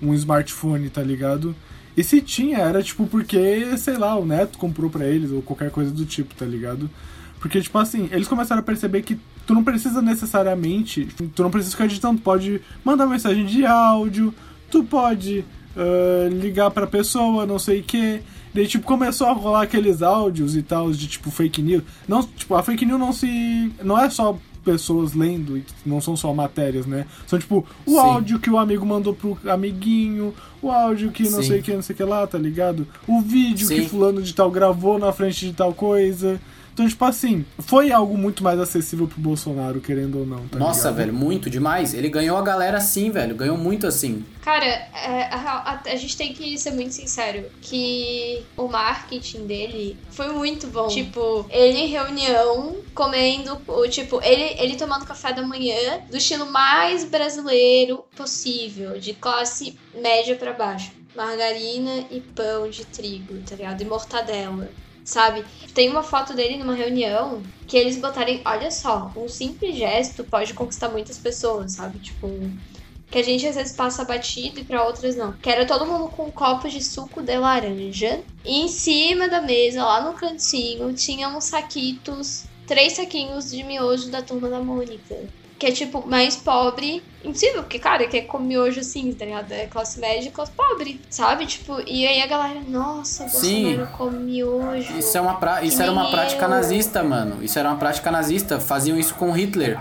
um smartphone, tá ligado? E se tinha, era tipo porque, sei lá, o neto comprou pra eles, ou qualquer coisa do tipo, tá ligado? Porque, tipo assim, eles começaram a perceber que tu não precisa necessariamente. Tu não precisa ficar digitando, tu pode mandar mensagem de áudio, tu pode ah, ligar pra pessoa, não sei o que. Daí, tipo, começou a rolar aqueles áudios e tal de tipo fake news. Não, tipo, a fake news não se. não é só pessoas lendo, e não são só matérias, né? São tipo o Sim. áudio que o amigo mandou pro amiguinho, o áudio que não Sim. sei o que, não sei o que lá, tá ligado? O vídeo que Sim. fulano de tal gravou na frente de tal coisa. Então, tipo assim, foi algo muito mais acessível pro Bolsonaro, querendo ou não, tá Nossa, ligado? velho, muito demais. Ele ganhou a galera assim, velho. Ganhou muito assim. Cara, é, a, a- a gente tem que ser muito sincero que o marketing dele foi muito bom. Tipo, ele em reunião, comendo, o tipo, ele, ele tomando café da manhã do estilo mais brasileiro possível, de classe média pra baixo. Margarina e pão de trigo, tá ligado? E mortadela. Sabe? Tem uma foto dele numa reunião que eles botarem, olha só, um simples gesto pode conquistar muitas pessoas, sabe? Tipo, que a gente às vezes passa batido e pra outras não. Que era todo mundo com um copo de suco de laranja. E em cima da mesa, lá no cantinho, tinha uns saquitos, três saquinhos de miojo da turma da Mônica. Que é tipo mais pobre. Impossível, porque, cara, que é com miojo assim, tá ligado? É classe média e classe pobre, sabe? Tipo, e aí a galera, nossa. Bolsonaro come miojo. Isso, é uma pra... isso era uma prática eu. nazista, mano. Isso era uma prática nazista. Faziam isso com Hitler.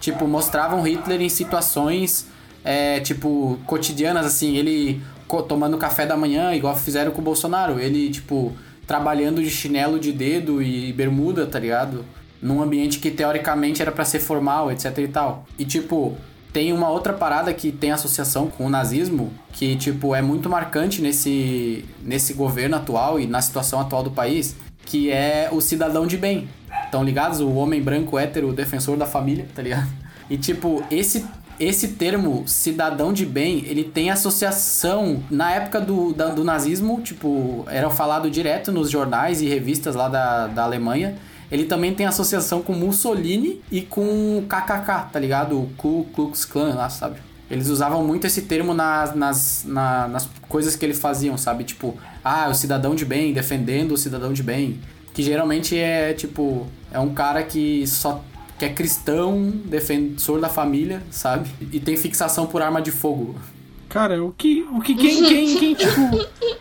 Tipo, mostravam Hitler em situações, é, tipo, cotidianas, assim. Ele tomando café da manhã, igual fizeram com o Bolsonaro. Ele, tipo, trabalhando de chinelo de dedo e bermuda, tá ligado? Num ambiente que teoricamente era pra ser formal, etc e tal. E, tipo, tem uma outra parada que tem associação com o nazismo, que, tipo, é muito marcante nesse, nesse governo atual e na situação atual do país, que é o cidadão de bem. Estão ligados? O homem branco hétero, defensor da família, tá ligado? E, tipo, esse, esse termo cidadão de bem, ele tem associação. Na época do, da- do nazismo, tipo, era falado direto nos jornais e revistas lá da, da Alemanha. Ele também tem associação com Mussolini e com KKK, tá ligado? O Ku Klux Klan lá, sabe? Eles usavam muito esse termo nas, nas, na- nas coisas que eles faziam, sabe? Tipo, ah, o cidadão de bem, defendendo o cidadão de bem. Que geralmente é, tipo, é um cara que só que é cristão, defensor da família, sabe? E tem fixação por arma de fogo. Cara, o que. O que quem, quem, quem, tipo.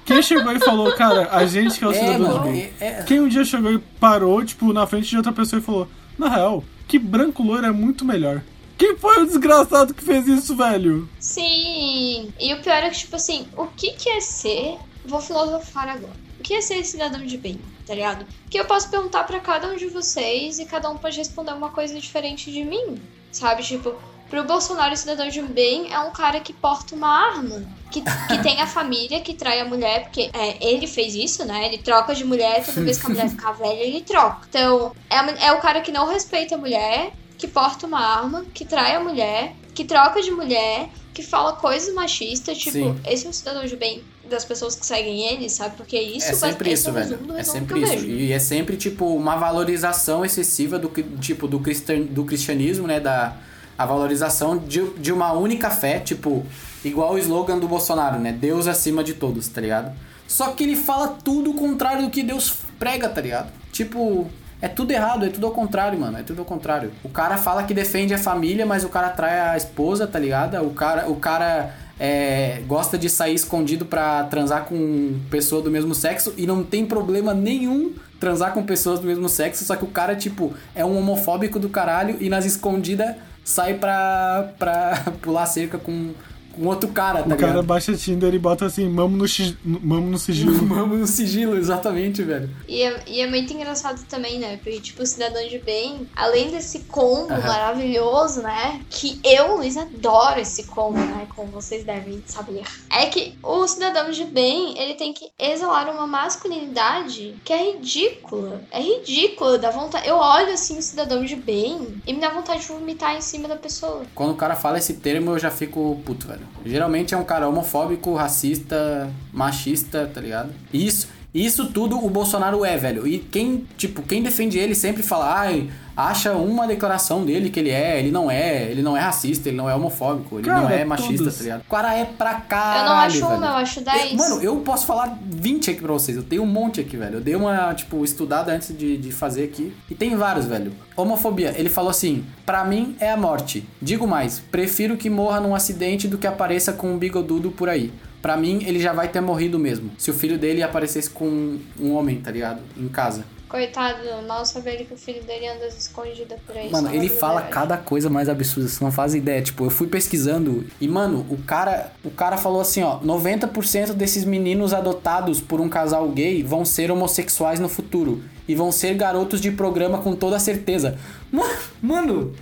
Quem chegou e falou, cara, a gente que é o cidadão de bem. é- é- Quem um dia chegou e parou, tipo, na frente de outra pessoa e falou: Na real, que branco loiro é muito melhor. Quem foi o desgraçado que fez isso, velho? Sim. E o pior é que, tipo assim, o que que é ser. Vou filosofar agora. O que é ser cidadão de bem, tá ligado? Que eu posso perguntar pra cada um de vocês e cada um pode responder uma coisa diferente de mim, sabe? Tipo, pro Bolsonaro, o cidadão de bem é um cara que porta uma arma. Que, que tem a família, que trai a mulher, porque é, ele fez isso, né? Ele troca de mulher, toda vez que a mulher ficar velha, ele troca. Então, é, é o cara que não respeita a mulher, que porta uma arma, que trai a mulher, que troca de mulher, que fala coisas machistas, tipo, Sim. esse é um cidadão de bem das pessoas que seguem ele, sabe? Porque isso é sempre isso, é o velho. resumo do É sempre isso. E é sempre, tipo, uma valorização excessiva do, tipo, do, cristian, do cristianismo, né? Da, a valorização de, de uma única fé, tipo, igual o slogan do Bolsonaro, né? Deus acima de todos, tá ligado? Só que ele fala tudo o contrário do que Deus prega, tá ligado? Tipo, é tudo errado, é tudo ao contrário, mano. É tudo ao contrário. O cara fala que defende a família, mas o cara trai a esposa, tá ligado? O cara, o cara é, gosta de sair escondido pra transar com pessoa do mesmo sexo e não tem problema nenhum transar com pessoas do mesmo sexo, só que o cara, tipo, é um homofóbico do caralho e nas escondidas sai pra, pra pular cerca com, com outro cara, tá o cara ligado? baixa Tinder e bota assim, mamo no, mamo no sigilo. Vamos no sigilo, exatamente, velho. E é, e é muito engraçado também, né? Porque, tipo, o cidadão de bem, além desse combo maravilhoso, né? Que eu, Luiz, adoro esse combo, né? Como vocês devem saber. É que o cidadão de bem, ele tem que exalar uma masculinidade que é ridícula. É ridícula, dá vontade. Eu olho assim o cidadão de bem e me dá vontade de vomitar em cima da pessoa. Quando o cara fala esse termo, eu já fico puto, velho. Geralmente é um cara homofóbico, racista, machista, tá ligado? Isso, isso tudo o Bolsonaro é, velho. E quem, tipo, quem defende ele sempre fala, ai, acha uma declaração dele que ele é, ele não é, ele não é racista, ele não é homofóbico, ele Cara, não é machista, todos. tá ligado? O cara é pra caralho, eu não acho velho. uma, eu acho Eu- dez. mano, eu posso falar 20 aqui pra vocês. Eu tenho um monte aqui, velho. Eu dei uma, tipo, estudada antes de, de fazer aqui. E tem vários, velho. Homofobia. Ele falou assim: Pra mim é a morte. Digo mais, prefiro que morra num acidente do que apareça com um bigodudo por aí. Pra mim, ele já vai ter morrido mesmo. Se o filho dele aparecesse com um homem, tá ligado? Em casa. Coitado, mal sabe ele que o filho dele anda escondido por aí. Mano, ele fala verdade. cada coisa mais absurda, você não faz ideia. Tipo, eu fui pesquisando e, mano, o cara, o cara falou assim, ó, 90% desses meninos adotados por um casal gay vão ser homossexuais no futuro e vão ser garotos de programa com toda certeza. Mano, mano,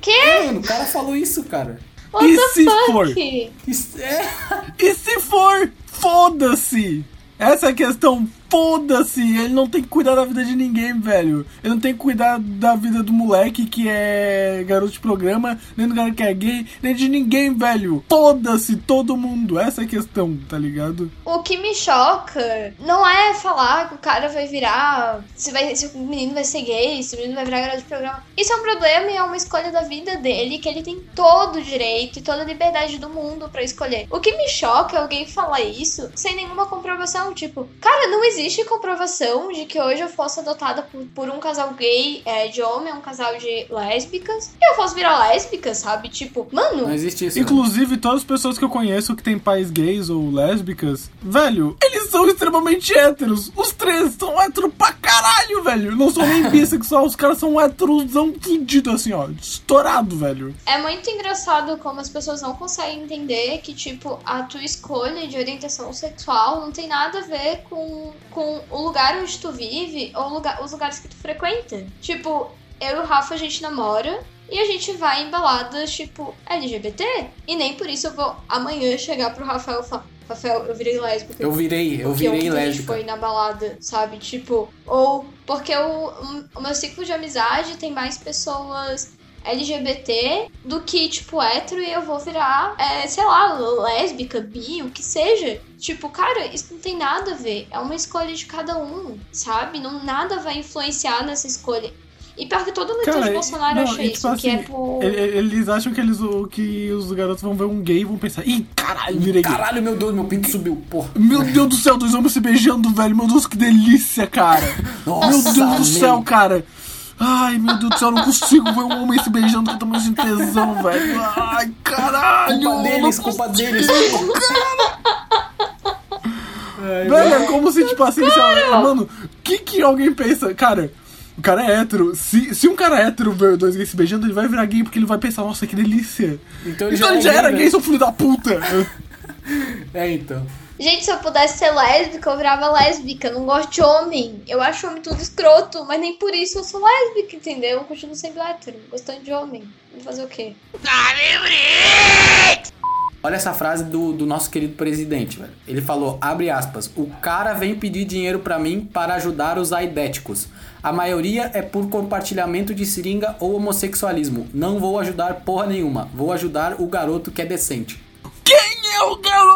Quê? mano, o cara falou isso, cara. What E the se for? fuck? Isso é E se for, foda-se! Essa é a questão, foda-se! Ele não tem que cuidar da vida de ninguém, velho. Ele não tem que cuidar da vida do moleque que é garoto de programa, nem do cara que é gay, nem de ninguém, velho. Foda-se todo mundo. Essa é a questão, tá ligado? O que me choca não é falar que o cara vai virar. Se, vai, se o menino vai ser gay, se o menino vai virar garoto de programa. Isso é um problema e é uma escolha da vida dele, que ele tem todo o direito e toda a liberdade do mundo pra escolher. O que me choca é alguém falar isso sem nenhuma comprovação. Tipo, cara, não existe comprovação de que hoje eu fosse adotada por, por um casal gay é, de homem, um casal de lésbicas, e eu fosse virar lésbica, sabe? Tipo, mano, Não existe isso. velho. Inclusive, todas as pessoas que eu conheço que têm pais gays ou lésbicas, velho, eles são extremamente héteros. Os três são héteros pra caralho, velho. Não são nem bissexual, os caras são héterosão fudido, assim, ó. Estourado, velho. É muito engraçado como as pessoas não conseguem entender que, tipo, a tua escolha de orientação sexual não tem nada a ver com, com o lugar onde tu vive ou lugar, os lugares que tu frequenta. Tipo, eu e o Rafa a gente namora e a gente vai em baladas, tipo, LGBT. E nem por isso eu vou amanhã chegar pro Rafael e falar. Rafael, eu virei lésbica. Eu virei, eu virei ontem a gente lésbica. foi na balada, sabe? Tipo, ou porque o, o meu ciclo de amizade tem mais pessoas LGBT do que, tipo, hétero e eu vou virar, é, sei lá, lésbica, bi, o que seja. Tipo, cara, isso não tem nada a ver. É uma escolha de cada um, sabe? Não, nada vai influenciar nessa escolha. E pior que todo leitor Cara, de Bolsonaro não, acha e, isso, tipo que é assim, por... Eles acham que, eles, o- que os garotos vão ver um gay e vão pensar, ih, caralho, virei gay. Caralho, meu Deus, meu pinto subiu, porra. Meu Deus do céu, dois homens se beijando, velho. Meu Deus, que delícia, cara. Nossa, meu Deus do céu, cara. Ai, meu Deus do céu, eu não consigo ver um homem se beijando com tamanho de tesão, velho. Ai, caralho. Culpa deles, culpa deles. Velho, é como se, tipo assim, lá, mano, o que que alguém pensa? Cara, o cara é hétero. Se, se um cara é hétero ver dois gays se beijando, ele vai virar gay porque ele vai pensar, nossa, que delícia. Então Então ele já era gay, seu filho da puta. É, então. Gente, se eu pudesse ser lésbica, eu virava lésbica. Não gosto de homem. Eu acho homem tudo escroto, mas nem por isso eu sou lésbica, entendeu? Eu continuo sendo hétero, gostando de homem. Vou fazer o quê? Olha essa frase do, do nosso querido presidente, velho. Ele falou, abre aspas, o cara vem pedir dinheiro pra mim para ajudar os aidéticos. A maioria é por compartilhamento de seringa ou homossexualismo. Não vou ajudar porra nenhuma. Vou ajudar o garoto que é decente. Quem é o garoto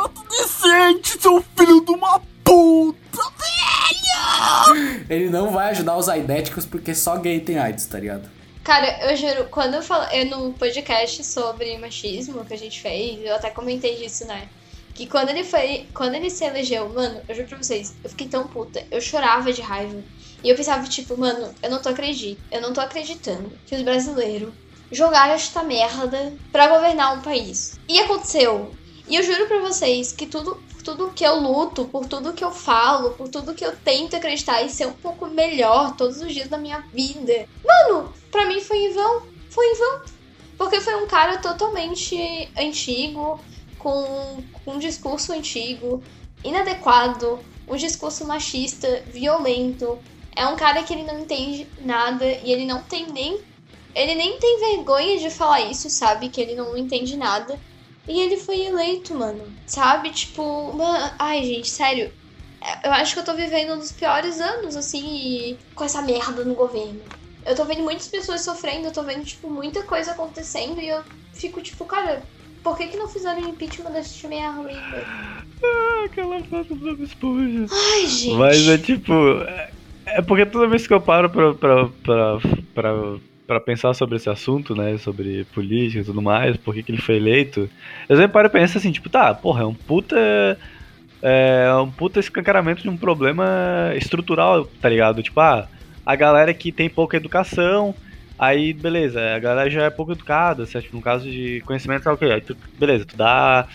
decente, seu filho de uma puta, velho? Ele não vai ajudar os aidéticos porque só gay tem AIDS, tá ligado? Cara, eu juro, quando eu falei no podcast sobre machismo que a gente fez, eu até comentei disso, né? Que quando ele foi. Quando ele se elegeu, mano, eu juro pra vocês, eu fiquei tão puta. Eu chorava de raiva. E eu pensava, tipo, mano, eu não tô acreditando. Eu não tô acreditando que os brasileiros jogaram esta merda pra governar um país. E aconteceu. E eu juro pra vocês que tudo, tudo que eu luto, por tudo que eu falo, por tudo que eu tento acreditar e ser um pouco melhor todos os dias da minha vida. Mano, pra mim foi em vão. Foi em vão. Porque foi um cara totalmente antigo, com, com um discurso antigo, inadequado, um discurso machista, violento. É um cara que ele não entende nada e ele não tem nem. Ele nem tem vergonha de falar isso, sabe? Que ele não entende nada. E ele foi eleito, mano. Sabe? Tipo, mano, ai, gente, sério. É, Eu acho que eu tô vivendo um dos piores anos, assim, e- com essa merda no governo. Eu tô vendo muitas pessoas sofrendo, eu tô vendo, tipo, muita coisa acontecendo e eu fico, tipo, cara, por que que não fizeram impeachment desse merda ainda? Ah, aquela foto do Bob Esponja. Ai, gente. Mas é tipo. É, é porque toda vez que eu paro pra, pra, pra, pra, pra pensar sobre esse assunto, né? Sobre política e tudo mais, por que, que ele foi eleito, eu sempre paro e penso assim, tipo, tá, porra, é um puta. É um puta escancaramento de um problema estrutural, tá ligado? Tipo, ah, a galera que tem pouca educação, aí beleza, a galera já é pouco educada, certo? no caso de conhecimento, tá ok, aí tu, beleza, tu dá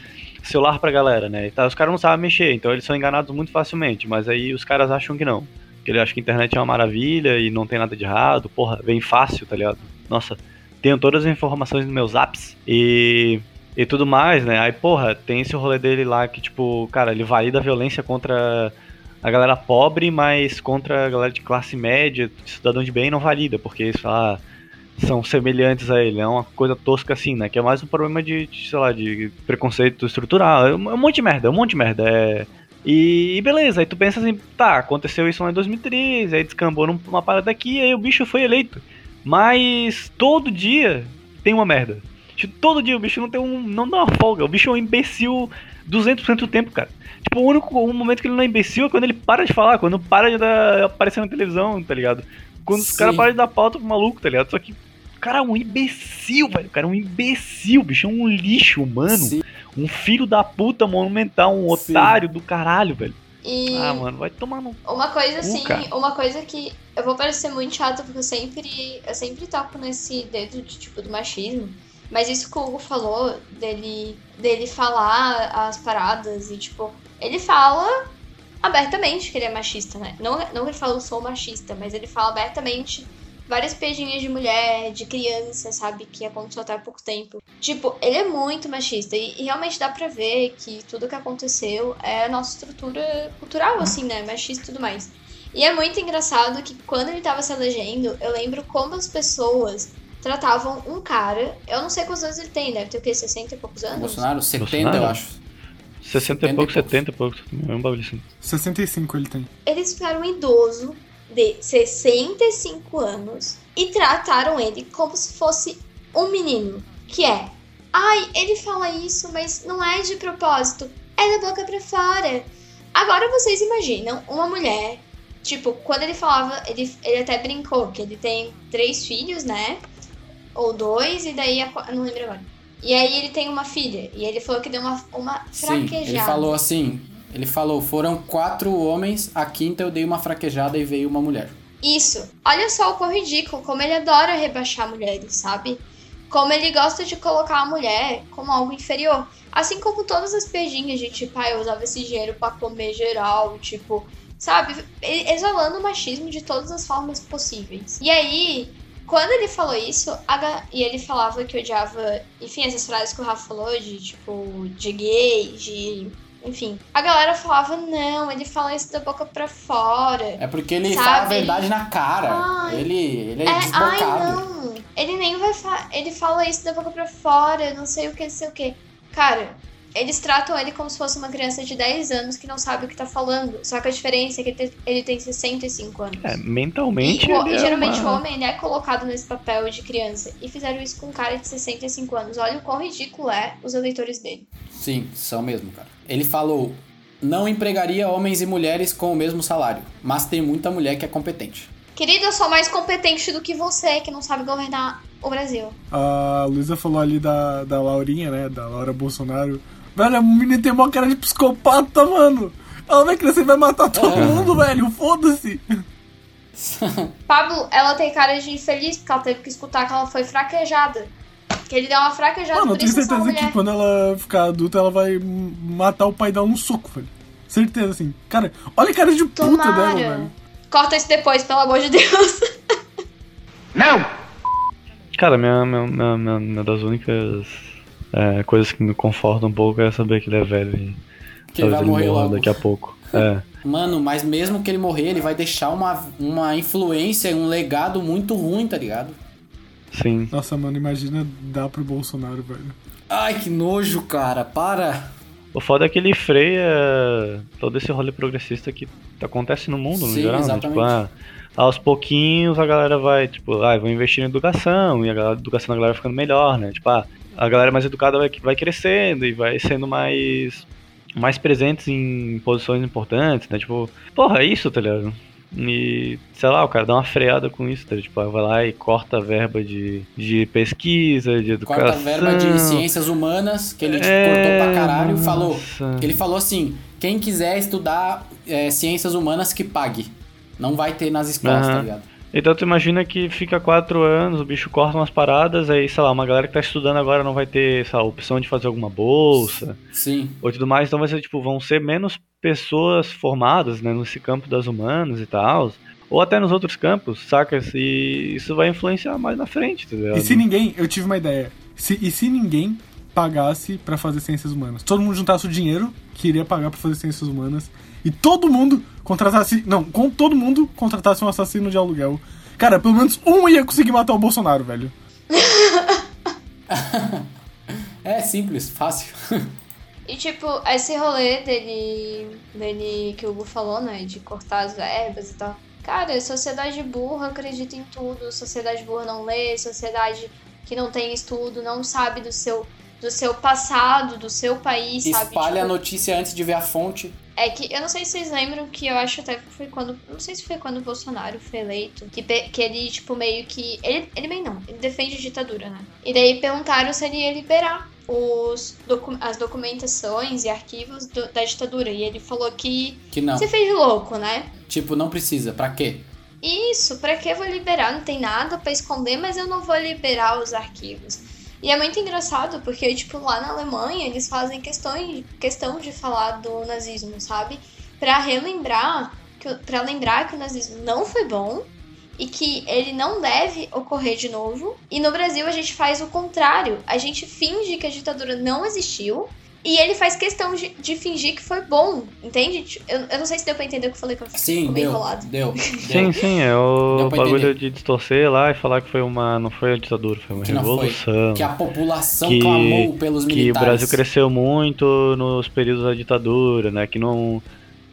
celular pra galera, né? Tá, os caras não sabem mexer, então eles são enganados muito facilmente, mas aí os caras acham que não. Que ele acha que a internet é uma maravilha e não tem nada de errado, porra, vem fácil, tá ligado? Nossa, tenho todas as informações nos meus apps e, e tudo mais, né? Aí, porra, tem esse rolê dele lá que, tipo, cara, ele valida a violência contra a galera pobre, mas contra a galera de classe média, cidadão de bem, não valida, porque isso ah, são semelhantes a ele. É uma coisa tosca assim, né? Que é mais um problema de, de, sei lá, de preconceito estrutural. É um monte de merda, é um monte de merda. É. E, beleza, aí tu pensa assim, tá, aconteceu isso lá em 2013, aí descambou numa parada aqui, aí o bicho foi eleito. Mas todo dia tem uma merda. Tipo, Todo dia o bicho não tem um. não dá uma folga. O bicho é um imbecil 200% do tempo, cara. Tipo, o único o momento que ele não é imbecil é quando ele para de falar, quando para de dar, aparecer na televisão, tá ligado? Quando os Sim. caras param de dar pauta pro maluco, tá ligado? Só que, cara é um imbecil, velho. O cara é um imbecil, bicho. É um lixo humano. Sim. Um filho da puta monumental, um Sim. otário do caralho, velho. E Ah, mano, vai tomar no. uma coisa assim, cara. uma coisa que eu vou parecer muito chata porque eu sempre, eu sempre toco nesse dedo de tipo do machismo. Mas isso que o Hugo falou, dele, dele falar as paradas e tipo, ele fala abertamente que ele é machista, né? Não, não que ele fala eu sou machista, mas ele fala abertamente várias pegadinhas de mulher, de criança, sabe? Que aconteceu até há pouco tempo. Tipo, ele é muito machista e, e realmente dá pra ver que tudo que aconteceu é a nossa estrutura cultural, assim, né? Machista e tudo mais. E é muito engraçado que quando ele tava se elegendo, eu lembro como as pessoas tratavam um cara. Eu não sei quantos anos ele tem, deve ter o quê? 60 e poucos anos? Bolsonaro, 70, Bolsonaro? eu acho. 60 e 70 pouco, e poucos. 70 e pouco. É um bagulho assim. 65 ele tem. Eles pegaram um idoso de 65 anos e trataram ele como se fosse um menino. Que é, ai, ele fala isso, mas não é de propósito, é da boca pra fora. Agora vocês imaginam uma mulher, tipo, quando ele falava, ele, ele até brincou que ele tem três filhos, né? Ou dois, e daí, a, não lembro agora. E aí ele tem uma filha, e ele falou que deu uma, uma Sim, fraquejada. ele falou assim. Ele falou, foram quatro homens, a quinta eu dei uma fraquejada e veio uma mulher. Isso. Olha só o quão ridículo, como ele adora rebaixar mulheres, sabe? Como ele gosta de colocar a mulher como algo inferior. Assim como todas as pegadinhas de tipo, ah, eu usava esse dinheiro pra comer geral, tipo, sabe? Exalando o machismo de todas as formas possíveis. E aí, quando ele falou isso, a e ele falava que odiava, enfim, essas frases que o Rafa falou, de tipo, de gay, de. Enfim. A galera falava, não, ele fala isso da boca pra fora. É porque ele Sabe? fala a verdade na cara. Ai. Ele, ele é, É, ai, desbocado. não. Ele nem vai fa Ele fala isso da boca pra fora, não sei o que, não sei o que. Cara, eles tratam ele como se fosse uma criança de 10 anos que não sabe o que tá falando. Só que a diferença é que ele tem, ele tem 65 anos. É, mentalmente. E, o- e é geralmente uma- o homem ele é colocado nesse papel de criança. E fizeram isso com um cara de 65 anos. Olha o quão ridículo é os eleitores dele. Sim, são mesmo, cara. Ele falou: não empregaria homens e mulheres com o mesmo salário, mas tem muita mulher que é competente. Querido, eu sou mais competente do que você, que não sabe governar o Brasil. A Luísa falou ali da, da Laurinha, né? Da Laura Bolsonaro. Velho, a menina tem uma cara de psicopata, mano. Ela vai crescer e vai matar todo É. mundo, velho. Foda-se. Pablo, ela tem cara de infeliz porque ela teve que escutar que ela foi fraquejada. Que ele deu uma fraquejada, Mano, eu por tenho isso essa certeza mulher. que quando ela ficar adulta, ela vai matar o pai dela num soco, velho. Certeza, assim. Cara, olha a cara de puta Tomara. dela, velho. Corta isso depois, pelo amor de Deus. Cara, minha, minha, minha, minha- minha das únicas é, coisas que me confortam um pouco é saber que ele é velho e Que ele vai ele morrer logo. daqui a pouco. É. Mano, mas mesmo que ele morrer, ele vai deixar uma, uma influência, um legado muito ruim, tá ligado? Sim. Nossa, mano, imagina dar pro Bolsonaro, velho. Ai, que nojo, cara. Para. O foda é que ele freia todo esse rolê progressista que acontece no mundo, no Sim, geral, né? exatamente. Tipo, ah, aos pouquinhos a galera vai, tipo, ah, vou investir em educação, e a galera- a educação da galera vai ficando melhor, né? Tipo, ah, a galera mais educada vai, vai crescendo e vai sendo mais mais presentes em posições importantes, né? Tipo, porra, é isso, tá ligado? E, sei lá, o cara dá uma freada com isso, tá? Tipo, vai lá e corta a verba de, de pesquisa, de educação. Corta a verba de ciências humanas, que ele É, cortou pra caralho e falou. Ele falou assim: quem quiser estudar é, ciências humanas que pague. Não vai ter nas escolas, Aham. tá ligado? Então tu imagina que fica quatro anos, o bicho corta umas paradas, aí, sei lá, uma galera que tá estudando agora não vai ter, sei lá, opção de fazer alguma bolsa Sim. ou tudo mais, então vai ser, tipo, vão ser menos pessoas formadas, né, nesse campo das humanas e tal, ou até nos outros campos, saca? E isso vai influenciar mais na frente, tá ligado? E se ninguém, eu tive uma ideia. Se- e se ninguém pagasse pra fazer ciências humanas? Todo mundo juntasse o dinheiro que iria pagar pra fazer ciências humanas e todo mundo contratasse, não, com todo mundo contratasse um assassino de aluguel. Cara, pelo menos um ia conseguir matar o Bolsonaro, velho. É simples, fácil. E tipo, esse rolê dele, dele que o Hugo falou, né? De cortar as verbas e tal. Cara, sociedade burra acredita em tudo, sociedade burra não lê, sociedade que não tem estudo, não sabe do seu, do seu passado, do seu país, sabe? Espalha a Tipo, notícia antes de ver a fonte. É que eu não sei se vocês lembram que eu acho até que foi quando. Não sei se foi quando o Bolsonaro foi eleito. Que, que ele, tipo, meio que. Ele, ele bem não, ele defende a ditadura, né? E daí perguntaram se ele ia liberar os docu- as documentações e arquivos do- da ditadura. E ele falou que Que não. você fez louco, né? Tipo, não precisa. Pra quê? Isso, pra que eu vou liberar? Não tem nada pra esconder, mas eu não vou liberar os arquivos. E é muito engraçado porque, tipo, lá na Alemanha eles fazem questão, questão de falar do nazismo, sabe? Pra relembrar, pra lembrar que o nazismo não foi bom e que ele não deve ocorrer de novo. E no Brasil a gente faz o contrário. A gente finge que a ditadura não existiu e ele faz questão de, de fingir que foi bom, entende? Eu, eu não sei se deu pra entender o que eu falei, que eu Sim, deu. enrolado. Deu. Sim, deu. sim, é Deu o bagulho entender. de distorcer lá e falar que foi uma. Não foi a ditadura, foi uma Que revolução. Que a população Que- clamou pelos que o militares. Brasil cresceu muito nos períodos da ditadura, né? Que não.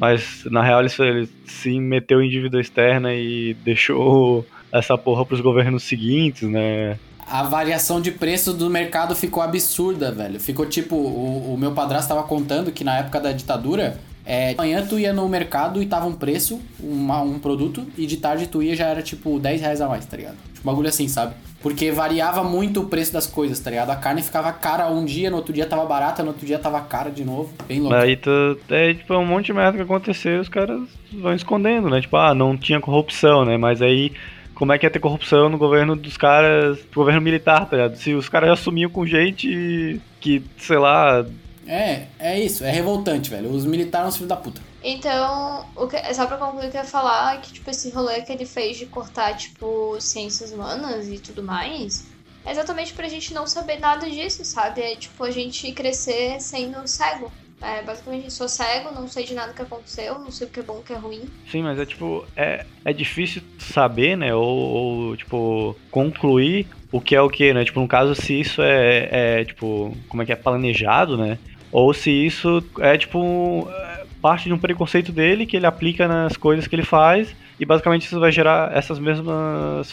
Mas na real ele, ele se meteu em dívida externa e deixou essa porra pros governos seguintes, né? A variação de preço do mercado ficou absurda, velho. Ficou tipo, o, o meu padrasto tava contando que na época da ditadura, é, de manhã tu ia no mercado e tava um preço, uma- um produto, e de tarde tu ia já era tipo 10 reais a mais, tá ligado? Tipo, bagulho assim, sabe? Porque variava muito o preço das coisas, tá ligado? A carne ficava cara um dia, no outro dia tava barata, no outro dia tava cara de novo. Bem louco. Aí tu, tipo um monte de merda que aconteceu e os caras vão escondendo, né? Tipo, ah, não tinha corrupção, né? Mas aí, como é que ia ter corrupção no governo dos caras, governo militar, tá ligado? Se os caras assumiam com gente que, sei lá, É, é isso, é revoltante, velho. Os militares são filhos da puta. Então, que, só pra concluir eu ia falar, que, tipo, esse rolê que ele fez de cortar, tipo, ciências humanas e tudo mais, é exatamente pra gente não saber nada disso, sabe? É, tipo, a gente crescer sendo cego. É, basicamente, sou cego, não sei de nada que aconteceu, não sei o que é bom, o que é ruim. Sim, mas é tipo, é, é difícil saber, né? Ou, ou, tipo, concluir o que é o que, né? Tipo, no caso, se isso é, é, tipo, como é que é, planejado, né? Ou se isso é, tipo, é, parte de um preconceito dele que ele aplica nas coisas que ele faz e basicamente isso vai gerar essas mesmas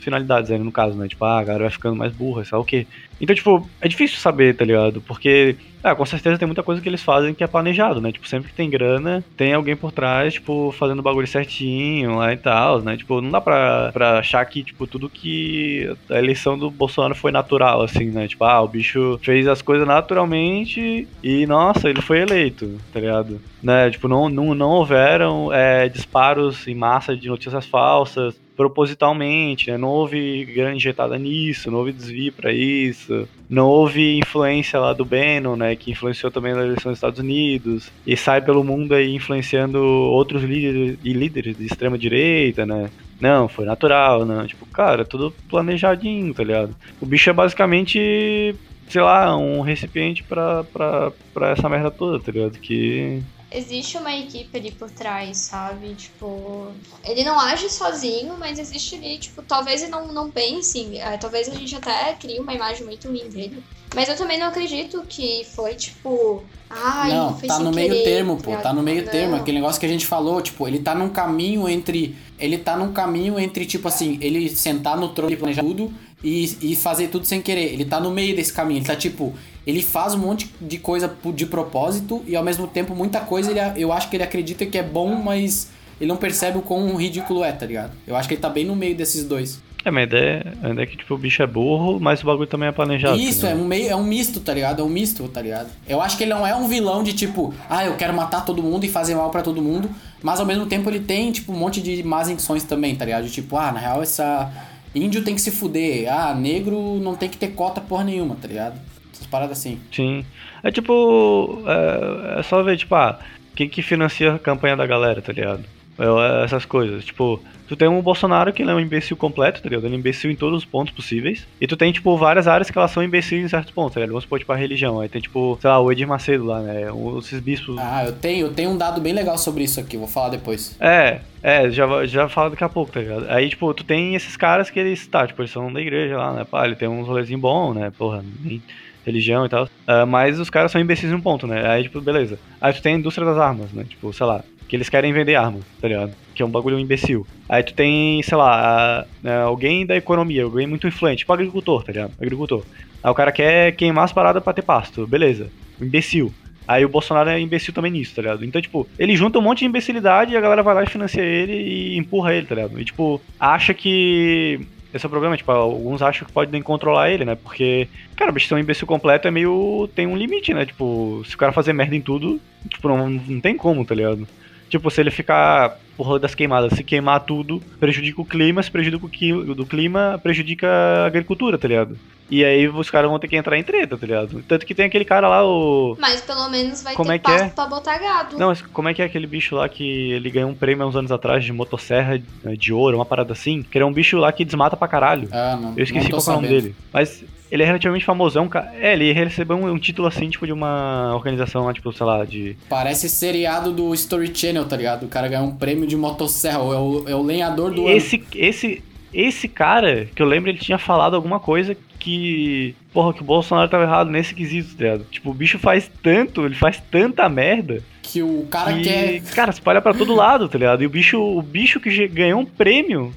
finalidades aí, no caso, né? Tipo, ah, a galera vai ficando mais burra, sei lá o quê. Então, tipo, é difícil saber, tá ligado? Porque, ah, com certeza tem muita coisa que eles fazem que é planejado, né? Tipo, sempre que tem grana, tem alguém por trás, tipo, fazendo o bagulho certinho lá e tal, né? Tipo, não dá pra, pra achar que, tipo, tudo que a eleição do Bolsonaro foi natural, assim, né? Tipo, ah, o bicho fez as coisas naturalmente e, nossa, ele foi eleito, tá ligado? Né? Tipo, não, não, não houveram é, disparos em massa de notícias falsas propositalmente, né? Não houve grande injetada nisso, não houve desvio pra isso, não houve influência lá do Bannon, né? Que influenciou também na eleição dos Estados Unidos e sai pelo mundo aí influenciando outros líderes e líderes de extrema direita, né? Não, foi natural, não. Tipo, cara, tudo planejadinho, tá ligado? O bicho é basicamente, sei lá, um recipiente pra, pra essa merda toda, tá ligado? Que. Existe uma equipe ali por trás, sabe? Tipo, ele não age sozinho, mas existe ali, tipo, talvez ele não, não pense, é, talvez a gente até crie uma imagem muito ruim dele. Mas eu também não acredito que foi, tipo, ai, não, foi tá sem no meio querer, termo, tá pô. Tá no meio Não. termo. Aquele negócio que a gente falou, tipo, ele tá num caminho entre. Ele tá num caminho entre, tipo assim, ele sentar no trono e planejar tudo e, e fazer tudo sem querer. Ele tá no meio desse caminho. Ele tá, tipo, ele faz um monte de coisa de propósito e ao mesmo tempo muita coisa ele, eu acho que ele acredita que é bom, mas ele não percebe o quão ridículo é, tá ligado? Eu acho que ele tá bem no meio desses dois. É, mas a ideia, a ideia é que tipo, o bicho é burro, mas o bagulho também é planejado. Isso, tá é um, meio, é um misto, tá ligado? É um misto, tá ligado? Eu acho que ele não é um vilão de tipo, ah, eu quero matar todo mundo e fazer mal pra todo mundo, mas ao mesmo tempo ele tem, tipo, um monte de más intenções também, tá ligado? De, tipo, ah, na real essa. Índio tem que se fuder, ah, negro não tem que ter cota porra nenhuma, tá ligado? Essas paradas assim. Sim. É tipo. É, é só ver, tipo, ah, quem que financia a campanha da galera, tá ligado? É, Essas coisas. Tipo, tu tem um Bolsonaro que ele é um imbecil completo, tá ligado? Ele é um imbecil em todos os pontos possíveis. E tu tem, tipo, várias áreas que elas são imbecis em certos pontos, tá ligado? Vamos supor, tipo, a religião. Aí tem, tipo, sei lá, o Edir Macedo lá, né? Esses bispos. Ah, eu tenho, eu tenho um dado bem legal sobre isso aqui, vou falar depois. É, é, já, já falo daqui a pouco, tá ligado? Aí, tipo, tu tem esses caras que eles, tá, tipo, eles são da igreja lá, né? Pá, ele tem uns rolezinhos bons, né? Porra, nem religião e tal. Ah, mas os caras são imbecis em um ponto, né? Aí, tipo, beleza. Aí tu tem a indústria das armas, né? Tipo, sei lá, que eles querem vender arma, tá ligado? Que é um bagulho imbecil. Aí tu tem, sei lá, a- né, alguém da economia, alguém muito influente, tipo agricultor, tá ligado? Agricultor. Aí o cara quer queimar as paradas pra ter pasto, beleza. Imbecil. Aí o Bolsonaro é imbecil também nisso, tá ligado? Então, tipo, ele junta um monte de imbecilidade e a galera vai lá e financia ele e empurra ele, tá ligado? E, tipo, acha que. Esse é o problema, tipo, alguns acham que podem controlar ele, né? Porque, cara, o bicho ser um imbecil completo é meio. tem um limite, né? Tipo, se o cara fazer merda em tudo, tipo, não, não tem como, tá ligado? Tipo, se ele ficar por das queimadas, se queimar tudo, prejudica o clima, se prejudica o qui- do clima, prejudica a agricultura, tá ligado? E aí os caras vão ter que entrar em treta, tá ligado? Tanto que tem aquele cara lá, o. Mas pelo menos vai Como ter é que pasto é? pra botar gado. Não, mas como é que é aquele bicho lá que ele ganhou um prêmio há uns anos atrás de motosserra eh, de ouro, uma parada assim? Que ele é um bicho lá que desmata pra caralho. Ah, não. Eu esqueci não qual é o nome dele. Mas ele é relativamente famosão, cara. É, ele recebeu um, um título assim, tipo, de uma organização lá, tipo, sei lá, de. Parece seriado do Story Channel, tá ligado? O cara ganhou um prêmio de motosserra, é o, é o lenhador do ano. Esse, esse, esse cara, que eu lembro, ele tinha falado alguma coisa que. Porra, que o Bolsonaro tava errado nesse quesito, tá ligado? Tipo, o bicho faz tanto, ele faz tanta merda. Que o cara que, quer. cara, espalha pra todo lado, tá ligado? E o bicho, o bicho que ganhou um prêmio.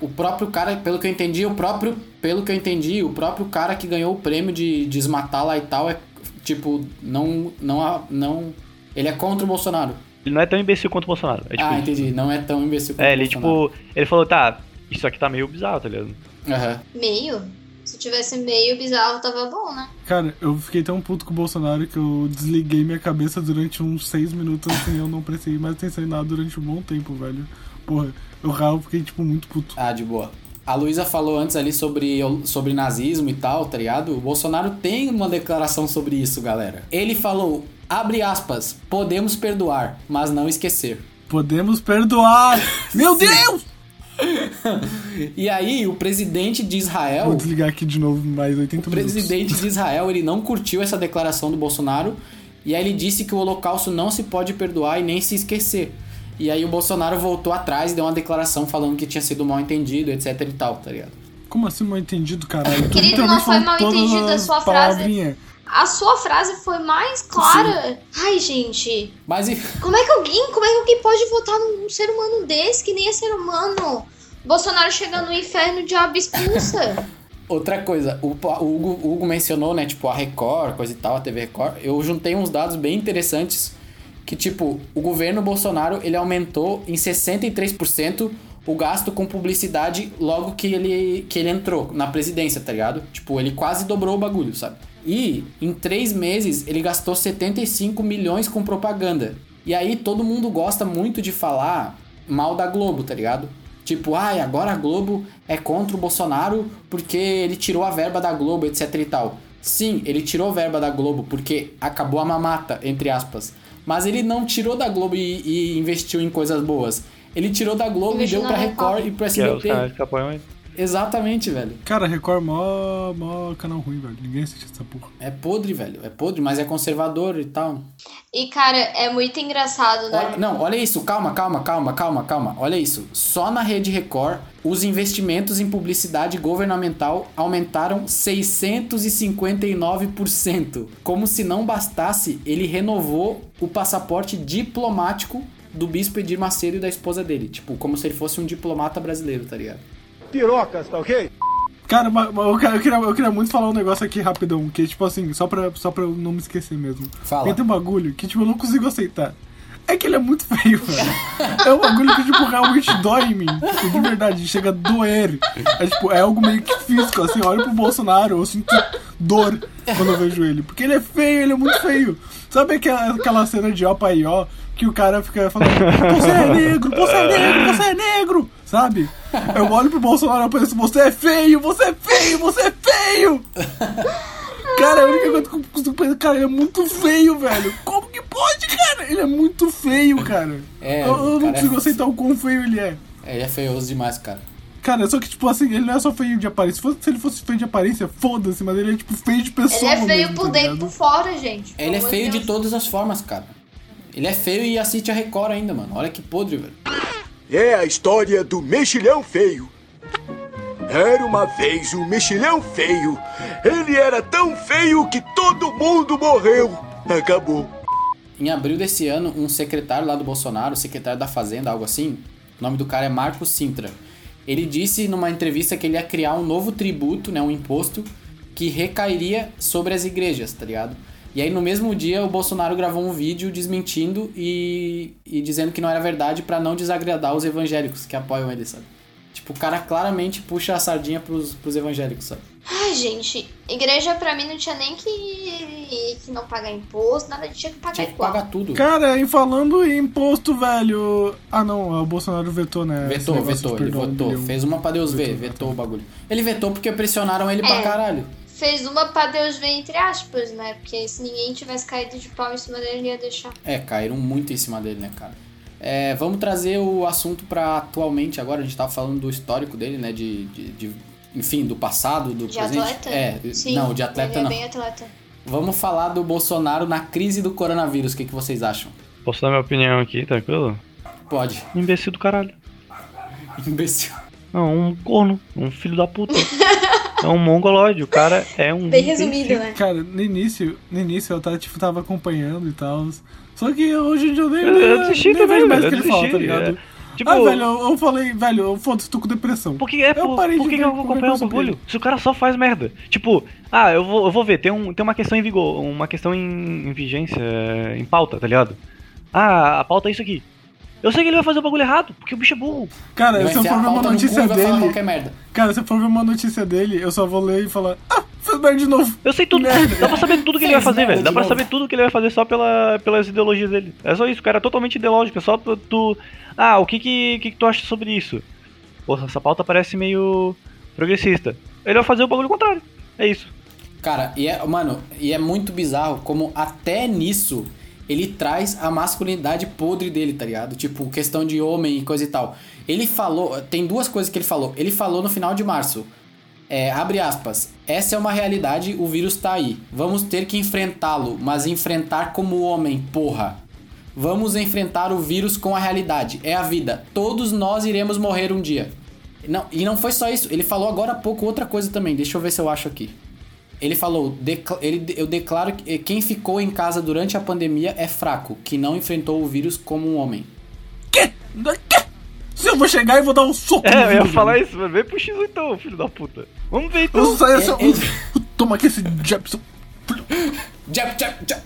O, próprio cara, pelo que eu entendi, o próprio. Pelo que eu entendi, o próprio cara que ganhou o prêmio de desmatar lá e tal é. Tipo, não. Não. não ele é contra o Bolsonaro. Ele não é tão imbecil quanto o Bolsonaro. É, tipo, ah, entendi. Não é tão imbecil quanto É, o ele, Bolsonaro. tipo, ele falou, tá, isso aqui tá meio bizarro, tá ligado? Aham. Meio? Se tivesse meio bizarro, tava bom, né? Cara, eu fiquei tão puto com o Bolsonaro que eu desliguei minha cabeça durante uns seis minutos assim, eu não prestei mais atenção em nada durante um bom tempo, velho. Porra, eu real fiquei, tipo, muito puto. Ah, de boa. A Luísa falou antes ali sobre, sobre nazismo e tal, tá ligado? O Bolsonaro tem uma declaração sobre isso, galera. Ele falou, abre aspas, podemos perdoar, mas não esquecer. Podemos perdoar! Meu Deus! E aí, o presidente de Israel... Vou desligar aqui de novo mais 80 O minutos. presidente de Israel, ele não curtiu essa declaração do Bolsonaro e aí ele disse que o holocausto não se pode perdoar e nem se esquecer. E aí o Bolsonaro voltou atrás e deu uma declaração falando que tinha sido mal entendido, etc e tal, tá ligado? Como assim mal entendido, caralho? Querido, não foi mal entendido a sua frase. A sua frase foi mais clara. Ai, gente. Mas e- Como é que alguém, como é que alguém pode votar num ser humano desse que nem é ser humano? Bolsonaro chega no inferno, o diabo expulsa. outra coisa, o, o Hugo, o Hugo mencionou, né, tipo, a Record, coisa e tal, a TV Record. Eu juntei uns dados bem interessantes que, tipo, o governo Bolsonaro, ele aumentou em 63% o gasto com publicidade logo que ele, que ele entrou na presidência, tá ligado? Tipo, ele quase dobrou o bagulho, sabe? E em três meses ele gastou 75 milhões com propaganda. E aí todo mundo gosta muito de falar mal da Globo, tá ligado? Tipo, ai, agora a Globo é contra o Bolsonaro porque ele tirou a verba da Globo, etc e tal. Sim, ele tirou verba da Globo porque acabou a mamata, entre aspas. Mas ele não tirou da Globo e, e investiu em coisas boas. Ele tirou da Globo Investiu e deu pra Record. Record e pro Que é os SBT. canais que apoiam ele. Exatamente, velho. Cara, Record é mó, mó canal ruim, velho. Ninguém assiste essa porra. É podre, velho. É podre, mas é conservador e tal. E, cara, é muito engraçado, né? Olha- não, olha isso, calma, calma, calma, calma, calma. Olha isso. Só na Rede Record, os investimentos em publicidade governamental aumentaram 659%. Como se não bastasse, ele renovou o passaporte diplomático do bispo Edir Macedo e da esposa dele. Tipo, como se ele fosse um diplomata brasileiro, tá ligado? Pirocas, tá ok? Cara, mas- mas eu, eu queria, eu queria muito falar um negócio aqui rapidão, que é tipo assim, só pra, só pra eu não me esquecer mesmo. Fala. Tem um bagulho que, tipo, eu não consigo aceitar. É que ele é muito feio, velho. É um bagulho que, tipo, realmente dói em mim. Tipo, de verdade, chega a doer. É, tipo, é algo meio que físico, assim, eu olho pro Bolsonaro, eu sinto dor quando eu vejo ele. Porque ele é feio, ele é muito feio. Sabe aquela, aquela cena de ó pai ó, que o cara fica falando, você é negro, você é negro, você é negro, sabe? Eu olho pro Bolsonaro e penso, você é feio, você é feio, você é feio! Cara, a única coisa que eu consigo pensar, cara, ele é muito feio, velho. Como que pode, cara? Ele é muito feio, cara. É, eu, eu não cara consigo é- aceitar o quão feio ele é. É, ele é feioso demais, cara. Cara, só que, tipo assim, ele não é só feio de aparência. Se, fosse- se ele fosse feio de aparência, foda-se, mas ele é, tipo, feio de Ele pessoa. é feio mesmo, por tá dentro e por fora, gente. Ele é feio amor de Deus. todas as formas, cara. Ele é feio e assiste a Record ainda, mano. Olha que podre, velho. É a história do mexilhão feio. Era uma vez um mexilhão feio. Ele era tão feio que todo mundo morreu. Acabou. Em abril desse ano, um secretário lá do Bolsonaro, secretário da Fazenda, algo assim, o nome do cara é Marcos Sintra. Ele disse numa entrevista que ele ia criar um novo tributo, né, um imposto, que recairia sobre as igrejas, tá ligado? E aí no mesmo dia o Bolsonaro gravou um vídeo desmentindo e, e dizendo que não era verdade pra não desagradar os evangélicos que apoiam ele, sabe? Tipo, o cara claramente puxa a sardinha pros, pros evangélicos, sabe? Ai, gente, igreja pra mim não tinha nem que, que não pagar imposto, nada, tinha que pagar Tinha que igual. pagar tudo. Cara, e falando em imposto, velho. Ah, não, o Bolsonaro vetou, né? Vetou, vetou, ele votou. Fez uma pra Deus ver, Vetou, vetou o bagulho. Ele vetou porque pressionaram ele pra É. caralho. Fez uma pra Deus ver entre aspas, né? Porque se ninguém tivesse caído de pau em cima dele, ele ia deixar. É, caíram muito em cima dele, né, cara? É, vamos trazer o assunto pra atualmente agora. A gente tava falando do histórico dele, né? De, de, de- enfim, do passado, do De presente. atleta? É, Sim, não, de atleta ele não. é bem atleta. Vamos falar do Bolsonaro na crise do coronavírus. O que, que vocês acham? Posso dar minha opinião aqui, tranquilo? Pode. Imbecil do caralho. Imbecil. Não, um corno, um filho da puta. é um mongoloide, o cara é um. Bem resumido, né? Cara, no início, no início eu tava, tipo, tava acompanhando e tal. Só que hoje em dia eu nem, Eu, eu desisti nem também, vejo mais o velho. que Eu ele fala, tá ligado? é. Tipo, ah, velho, eu, eu falei, velho, eu foda-se, tô com depressão. Por que, é, Eu por, parei por de que, que eu vou acompanhar o coisa bagulho? Se o cara só faz merda. Tipo, ah, eu vou, eu vou ver, tem, um, tem uma questão em vigor, uma questão em, em vigência, em pauta, tá ligado? Ah, a pauta é isso aqui. Eu sei que ele vai fazer o bagulho errado, porque o bicho é burro. Cara, vai se eu for ver uma cu notícia dele. Cara, se eu for ver uma notícia dele, eu só vou ler e falar, ah, fez merda de novo. Eu sei tudo, Merda. dá pra saber tudo que ele vai fazer, velho. Dá pra saber tudo que ele vai fazer só pela, pelas ideologias dele. É só isso, o cara é totalmente ideológico, é só pra tu. Ah, o que que, que que tu acha sobre isso? Pô, essa pauta parece meio progressista. Ele vai fazer o bagulho contrário. É isso. Cara, e é, mano, e é muito bizarro como até nisso ele traz a masculinidade podre dele, tá ligado? Tipo, questão de homem e coisa e tal. Ele falou, tem duas coisas que ele falou. Ele falou no final de março, é, abre aspas, essa é uma realidade, o vírus tá aí. Vamos ter que enfrentá-lo, mas enfrentar como homem, porra. Vamos enfrentar o vírus com a realidade, é a vida. Todos nós iremos morrer um dia. Não, e não foi só isso, ele falou agora há pouco outra coisa também, deixa eu ver se eu acho aqui. Ele falou, ele, eu declaro que quem ficou em casa durante a pandemia é fraco, que não enfrentou o vírus como um homem. Quê? Quê? Se eu vou chegar e vou dar um soco no É, eu ia falar isso, mano. Vem pro X então, filho da puta. Vamos ver Eu então. saio É, uh, toma aqui esse Jepson. Jab, jab, jab.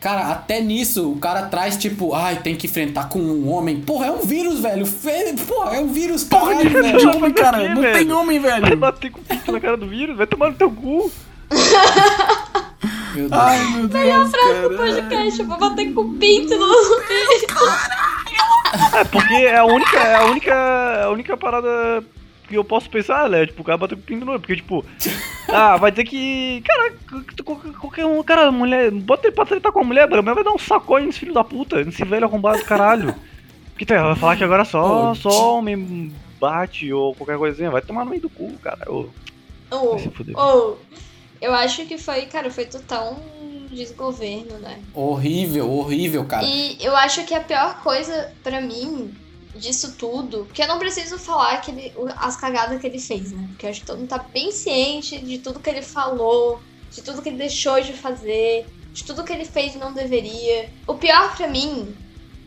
Cara, até nisso o cara traz tipo, ai, tem que enfrentar com um homem. Porra, é um vírus, velho. Fe- Porra, é um vírus, Porra de caralho, de velho. homem, cara. Não velho? tem homem, Vai velho. bater com o pinto na cara do vírus, vai tomar no teu cu. Meu Deus. Ai, meu Deus, cara. Podcast, eu vou bater com o pinto no. É, porque é a única, é a única, é a única parada que eu posso pensar, né? Tipo, o cara bater com o pinto no olho, porque, tipo, ah, vai dizer que, cara, qualquer- um, cara, mulher, bota ele pra tretar com a mulher, mulher vai dar um sacode nesse filho da puta, nesse velho arrombado do caralho. Que tá, vai falar que agora só, Ô, só homem bate ou qualquer coisinha, vai tomar no meio do cu, cara. Ô, Oh, vai se fuder. oh, eu acho que foi, cara, foi total um desgoverno, né? Horrível, horrível, cara. E eu acho que a pior coisa pra mim disso tudo, que eu não preciso falar que ele, as cagadas que ele fez, né? Porque eu acho que todo mundo tá bem ciente de tudo que ele falou, de tudo que ele deixou de fazer, de tudo que ele fez e não deveria. O pior pra mim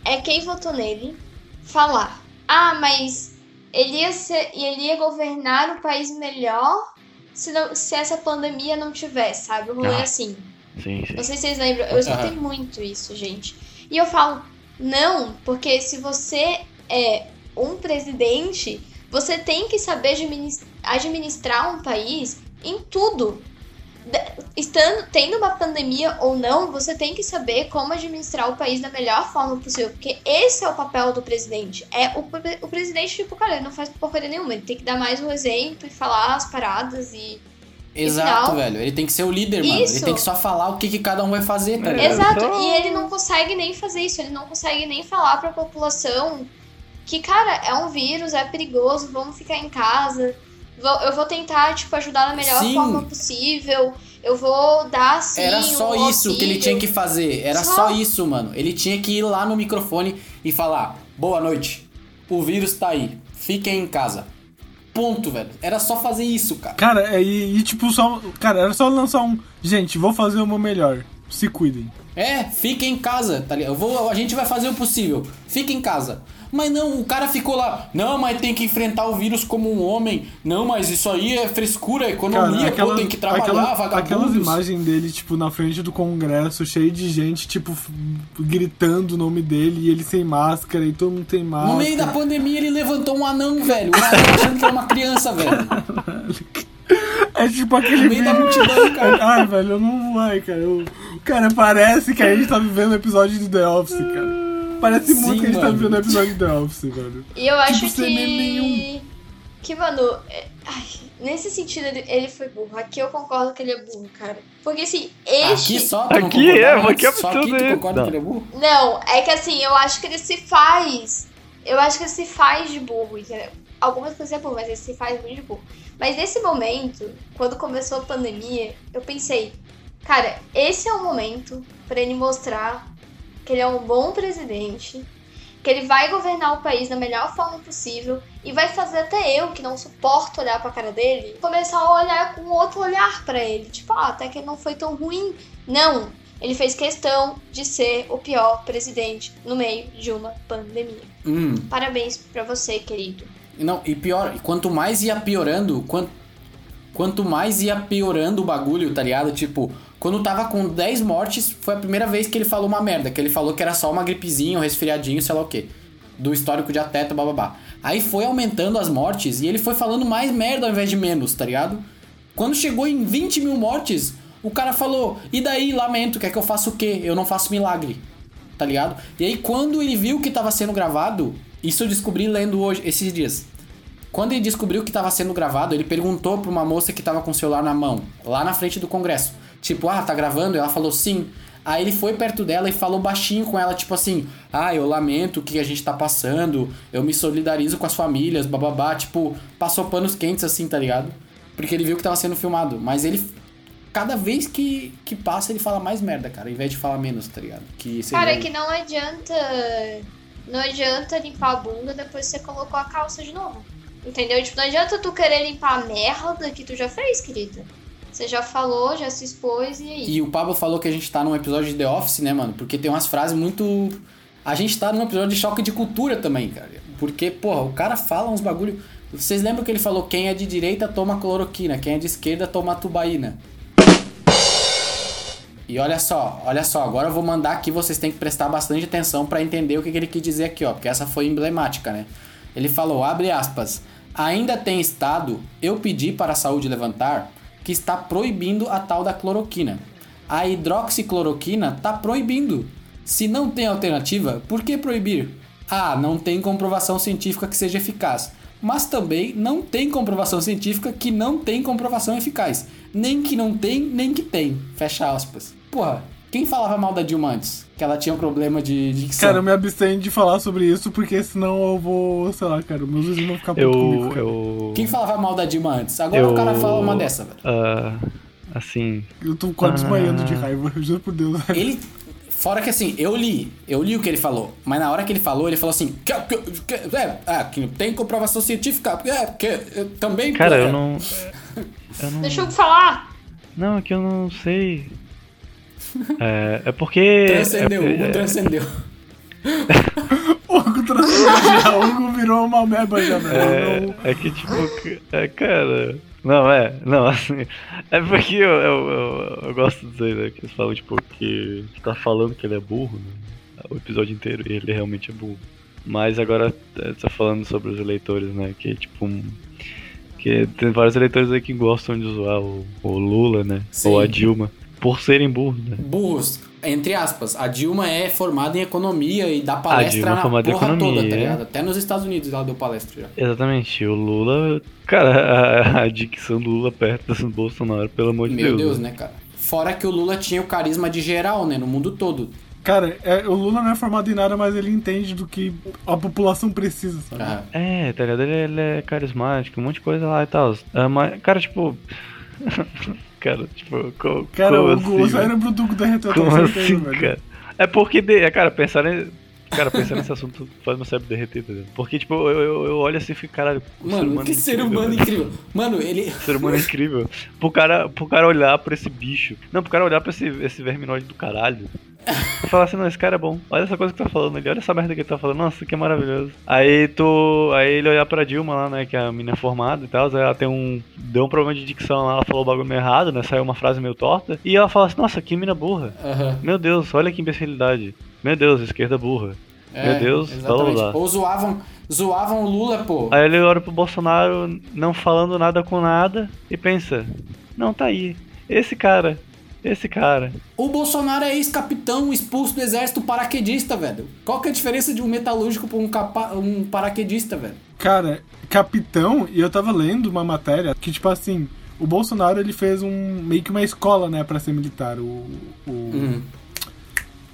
é quem votou nele falar: "Ah, mas ele ia ser, e ele ia governar o país melhor se, não, se essa pandemia não tivesse, sabe? O rolê Ah. assim. Sim, sim. Não sei se vocês lembram, eu escutei Aham. muito isso, gente. E eu falo, não, porque se você é um presidente, você tem que saber adminis- administrar um país em tudo. Estando, tendo uma pandemia ou não, você tem que saber como administrar o país da melhor forma possível. Porque esse é o papel do presidente. É o, o presidente, tipo, cara, ele não faz porcaria nenhuma. Ele tem que dar mais um exemplo e falar as paradas e Exato, final- velho. Ele tem que ser o líder, mano. Ele Isso. tem que só falar o que, que cada um vai fazer, tá É. ligado? Exato, e ele não consegue nem fazer isso, ele não consegue nem falar pra população que, cara, é um vírus, é perigoso, vamos ficar em casa. Vou- Eu vou tentar, tipo, ajudar da melhor Sim. forma possível. Eu vou dar, sim, Era só um isso que ele tinha que fazer. Era Só. só isso, mano. Ele tinha que ir lá no microfone e falar: Boa noite. O vírus tá aí. Fiquem em casa. Ponto, velho. Era só fazer isso, cara. Cara, é, e, e tipo, só. Cara, era só lançar um. Gente, vou fazer o meu melhor. Se cuidem. É, fiquem em casa, tá ligado? Eu vou, a gente vai fazer o possível. Fica em casa. Mas não, o cara ficou lá. Não, mas tem que enfrentar o vírus como um homem. Não, mas isso aí é frescura, economia, pô, tem que trabalhar, aquela- vagabundos. aquelas imagens dele, tipo, na frente do congresso, cheio de gente, tipo, gritando o nome dele e ele sem máscara e todo mundo sem máscara. No meio da pandemia ele levantou um anão, velho. Um anão achando que era uma criança, velho. É tipo aquele No meio da multidão, cara. Ai, velho, eu não vai, cara. Eu... Cara, parece que a gente tá vivendo um episódio de The Office, cara. Parece Sim, muito que a gente tá vivendo um episódio The Office, velho. E eu acho Tipo, que. Que, mano, é- ai, nesse sentido ele, ele foi burro. Aqui eu concordo que ele é burro, cara. Porque assim, este. Aqui só tu Aqui é, aqui é Só aqui absurdo tu concorda Não. que ele é burro? Não, é que assim, eu acho que ele se faz. Eu acho que ele se faz de burro, entendeu? Algumas coisas é burro, mas ele se faz muito de burro. Mas nesse momento, quando começou a pandemia, eu pensei, cara, esse é o momento pra ele mostrar que ele é um bom presidente, que ele vai governar o país da melhor forma possível e vai fazer até eu, que não suporto olhar pra cara dele, começar a olhar com outro olhar pra ele. Tipo, ah, até que ele não foi tão ruim. Não, ele fez questão de ser o pior presidente no meio de uma pandemia. Hum. Parabéns pra você, querido. Não, e pior, quanto mais ia piorando, quanto, quanto mais ia piorando o bagulho, tá ligado? Tipo, quando tava com 10 mortes, foi a primeira vez que ele falou uma merda, que ele falou que era só uma gripezinha, um resfriadinho, sei lá o quê. Do histórico de atleta, bababá. Aí foi aumentando as mortes e ele foi falando mais merda ao invés de menos, tá ligado? Quando chegou em 20 mil mortes, o cara falou: E daí, lamento, quer que eu faça o quê? Eu não faço milagre. Tá ligado? E aí, quando ele viu que tava sendo gravado, isso eu descobri lendo hoje, esses dias. Quando ele descobriu que tava sendo gravado, ele perguntou pra uma moça que tava com o celular na mão, lá na frente do congresso. Tipo, ah, tá gravando? Ela falou sim. Aí ele foi perto dela e falou baixinho com ela, tipo assim: Ah, eu lamento o que a gente tá passando, eu me solidarizo com as famílias, bababá. Tipo, passou panos quentes assim, tá ligado? Porque ele viu que tava sendo filmado. Mas ele, cada vez que, que passa, ele fala mais merda, cara, ao invés de falar menos, tá ligado? Que. Cara, é que não adianta. Não adianta limpar a bunda depois você colocou a calça de novo. Entendeu? Tipo, não adianta tu querer limpar a merda que tu já fez, querida. Você já falou, já se expôs e aí. E o Pablo falou que a gente tá num episódio de The Office, né, mano? Porque tem umas frases muito. A gente tá num episódio de choque de cultura também, cara. Porque, porra, o cara fala uns bagulho. Vocês lembram que ele falou: quem é de direita toma cloroquina, quem é de esquerda toma tubaína. E olha só, olha só, agora eu vou mandar aqui, vocês têm que prestar bastante atenção pra entender o que que ele quis dizer aqui, ó, porque essa foi emblemática, né? Ele falou, abre aspas, ainda tem estado, eu pedi para a saúde levantar, que está proibindo a tal da cloroquina. A hidroxicloroquina tá proibindo. Se não tem alternativa, por que proibir? Ah, não tem comprovação científica que seja eficaz. Mas também não tem comprovação científica que não tem comprovação eficaz. Nem que não tem, nem que tem. Fecha aspas. Porra, quem falava mal da Dilma antes? Que ela tinha um problema de dicção. Cara, eu me abstenho de falar sobre isso porque senão eu vou, sei lá, cara, meus vizinhos vão ficar putos comigo. Eu. cara. eu... Quem falava mal da Dilma antes? Agora eu... o cara fala uma dessa, velho. ah, assim. Eu tô quase desmaiando Ah. de raiva, eu juro por Deus. Ele. Fora que assim, eu li, eu li o que ele falou, mas na hora que ele falou, ele falou assim: que, que, que, é, ah, que tem comprovação científica, é, que eu também. Cara, eu não. Eu não. Deixa eu falar! Não, é que eu não sei. É, é porque. Transcendeu, é, é- transcendeu. O Hugo o Hugo virou uma meba já, velho. Não- É, é que tipo, é, cara. Não, é, não, assim. É porque eu, eu, eu, eu gosto de dizer, né, que eles falam, tipo, que que tá falando que ele é burro, né? O episódio inteiro, e ele realmente é burro. Mas agora é, tá falando sobre os eleitores, né? Que tipo. Que tem vários eleitores aí que gostam de zoar o, o Lula, né? Sim. Ou a Dilma. Por serem burros, né? Burros. entre aspas, a Dilma é formada em economia e dá palestra Dilma é na em porra toda, economia, tá é. ligado? Até nos Estados Unidos ela deu palestra já. Exatamente. O Lula. Cara, a, a dicção do Lula perto do Bolsonaro, pelo amor de Meu Deus. Deus, né, cara? Fora que o Lula tinha o carisma de geral, né, no mundo todo. Cara, é, o Lula não é formado em nada, mas ele entende do que a população precisa, sabe? Ah, É, tá ligado? Ele, ele é carismático, um monte de coisa lá e tal. Ah, mas, cara, tipo. cara, tipo. Co, Cara, o, assim, o cérebro do derreteu, Como certeza, assim, velho. cara? É porque, cara, pensar em, Cara, pensar nesse assunto faz meu cérebro derreter, tá ligado? Porque, tipo, eu, eu, eu olho assim e fico, caralho, Mano, que é ser incrível, humano incrível. Mano, ele. Ser humano é incrível. Pro cara, pro cara olhar pra esse bicho. Não, pro cara olhar pra esse, esse verminoide do caralho. E falar assim, não, esse cara é bom. Olha essa coisa que tá falando ali, olha essa merda que ele tá falando. Nossa, que maravilhoso. Aí tu. Aí ele olhar pra Dilma lá, né? Que é a menina formada e tal. Ela tem um. Deu um problema de dicção lá, ela falou o bagulho meio errado, né? Saiu uma frase meio torta. E ela fala assim, nossa, que mina burra. Aham. Meu Deus, olha que imbecilidade. Meu Deus, esquerda burra. É, Meu Deus, blá, blá, exatamente. blá. Ou zoavam, zoavam o Lula, pô. Aí ele olha pro Bolsonaro não falando nada com nada e pensa: Não, tá aí. Esse cara. Esse cara. O Bolsonaro é ex-capitão expulso do exército paraquedista, velho. Qual que é a diferença de um metalúrgico pra um, capa... um paraquedista, velho? Cara, capitão, e eu tava lendo uma matéria que, tipo assim, o Bolsonaro ele fez um meio que uma escola, né, pra ser militar. O. O, Hum.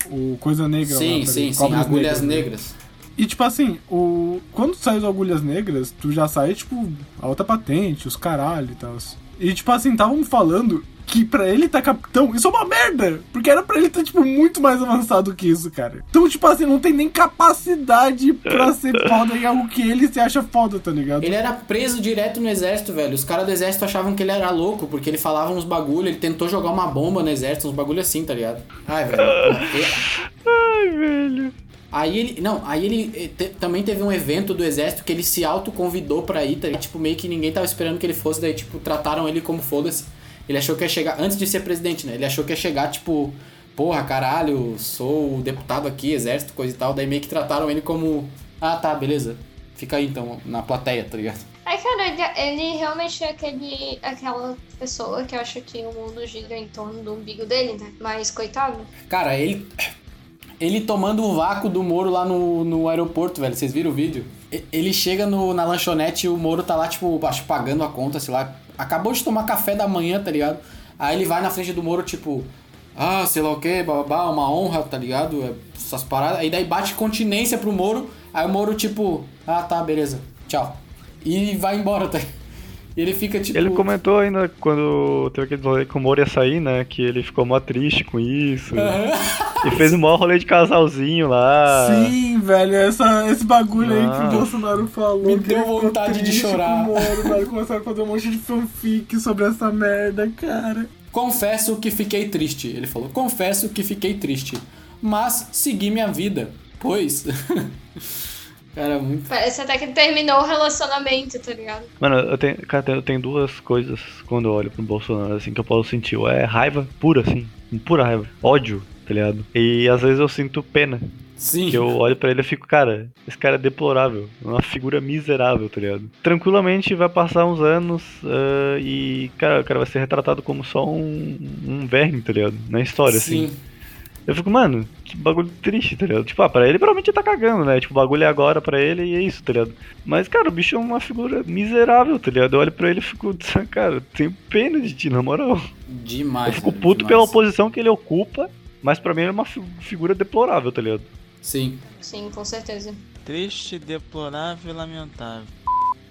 O Coisa Negra. lá, Sim, peraí, sim, sim. Agulhas né? negras. E tipo assim, o quando sai as agulhas negras, tu já sai, tipo, alta patente, os caralho e tal. E tipo assim, estavam falando que pra ele tá capitão, isso é uma merda! Porque era pra ele estar, tipo, muito mais avançado que isso, cara. Então, tipo assim, não tem nem capacidade pra ser foda em algo que ele se acha foda, tá ligado? Ele era preso direto no exército, velho. Os caras do exército achavam que ele era louco, porque ele falava uns bagulho, ele tentou jogar uma bomba no exército, uns bagulho assim, tá ligado? Ai, velho. Ai, velho. Aí ele. Não, aí ele eh, te- também teve um evento do exército que ele se autoconvidou pra ir, tá ligado? Tipo, meio que ninguém tava esperando que ele fosse, daí, tipo, trataram ele como foda-se. Ele achou que ia chegar. Antes de ser presidente, né? Ele achou que ia chegar, tipo, porra, caralho, sou o deputado aqui, exército, coisa e tal. Daí meio que trataram ele como. Ah, tá, beleza. Fica aí então, na plateia, tá ligado? Ai, cara, ele, realmente é aquele, aquela pessoa que acha que o mundo gira em torno do umbigo dele, né? Mas, coitado. Cara, ele. Ele tomando o vácuo do Moro lá no, no aeroporto, velho. Vocês viram o vídeo? Ele chega no, na lanchonete e o Moro tá lá, tipo, acho, pagando a conta, sei lá. Acabou de tomar café da manhã, tá ligado? Aí ele vai na frente do Moro, tipo, ah, sei lá o que, babá, uma honra, tá ligado? É, Essas paradas. Aí daí bate continência pro Moro. Aí o Moro, tipo, ah, tá, beleza, tchau. E vai embora, tá? E ele fica, tipo. Ele comentou ainda quando teve aquele rolê que o Moro ia sair, né? Que ele ficou mó triste com isso. E fez um maior rolê de casalzinho lá. Sim, velho, essa, esse bagulho aí que o Bolsonaro falou. Me deu vontade de chorar. com o Moro, velho. Começaram a fazer um monte de fanfic sobre essa merda, cara. Confesso que fiquei triste. Ele falou: Confesso que fiquei triste. Mas segui minha vida. Pois. Cara, muito. Parece até que terminou o relacionamento, tá ligado? Mano, eu tenho, cara, eu tenho duas coisas quando eu olho pro Bolsonaro, assim, que eu posso sentir. Ou É raiva pura, assim. Pura raiva. Ódio, tá ligado? E às vezes eu sinto pena. Sim. Que eu olho pra ele e fico, cara, esse cara é deplorável. Uma figura miserável, tá ligado? Tranquilamente vai passar uns anos ah, e, cara, o cara vai ser retratado como só um, um verme, tá ligado? Na história, assim. Eu fico, mano, que bagulho triste, tá ligado? Tipo, ah, pra ele provavelmente tá cagando, né? Tipo, o bagulho é agora pra ele e é isso, tá ligado? Mas, cara, o bicho é uma figura miserável, tá ligado? Eu olho pra ele e fico, cara, eu tenho pena de ti, na moral. Demais. eu fico velho, puto demais. pela oposição que ele ocupa, mas pra mim ele é uma fi- figura deplorável, tá ligado? Sim. Sim, com certeza. Triste, deplorável e lamentável.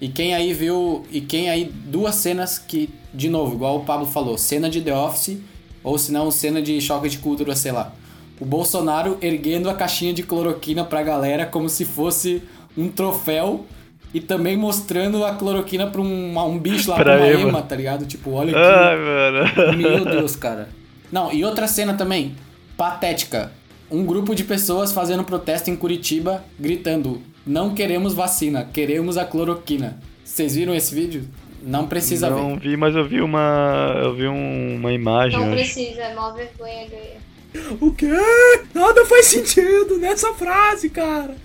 E quem aí viu. E quem aí. Duas cenas que, de novo, igual o Pablo falou, cena de The Office, ou se não, cena de choque de cultura, sei lá. O Bolsonaro erguendo a caixinha de cloroquina pra galera como se fosse um troféu. E também mostrando a cloroquina pra um, um bicho lá, Pra pra uma ema. ema, tá ligado? Tipo, olha aqui. Ai, mano. Meu Deus, cara. Não, e outra cena também, patética. Um grupo de pessoas fazendo protesto em Curitiba, gritando: Não queremos vacina, queremos a cloroquina. Vocês viram esse vídeo? Não precisa Não ver. vi, mas eu vi uma. Eu vi um- uma imagem. Não acho. precisa, é mó vergonha alheia. O quê? Nada faz sentido nessa frase, cara.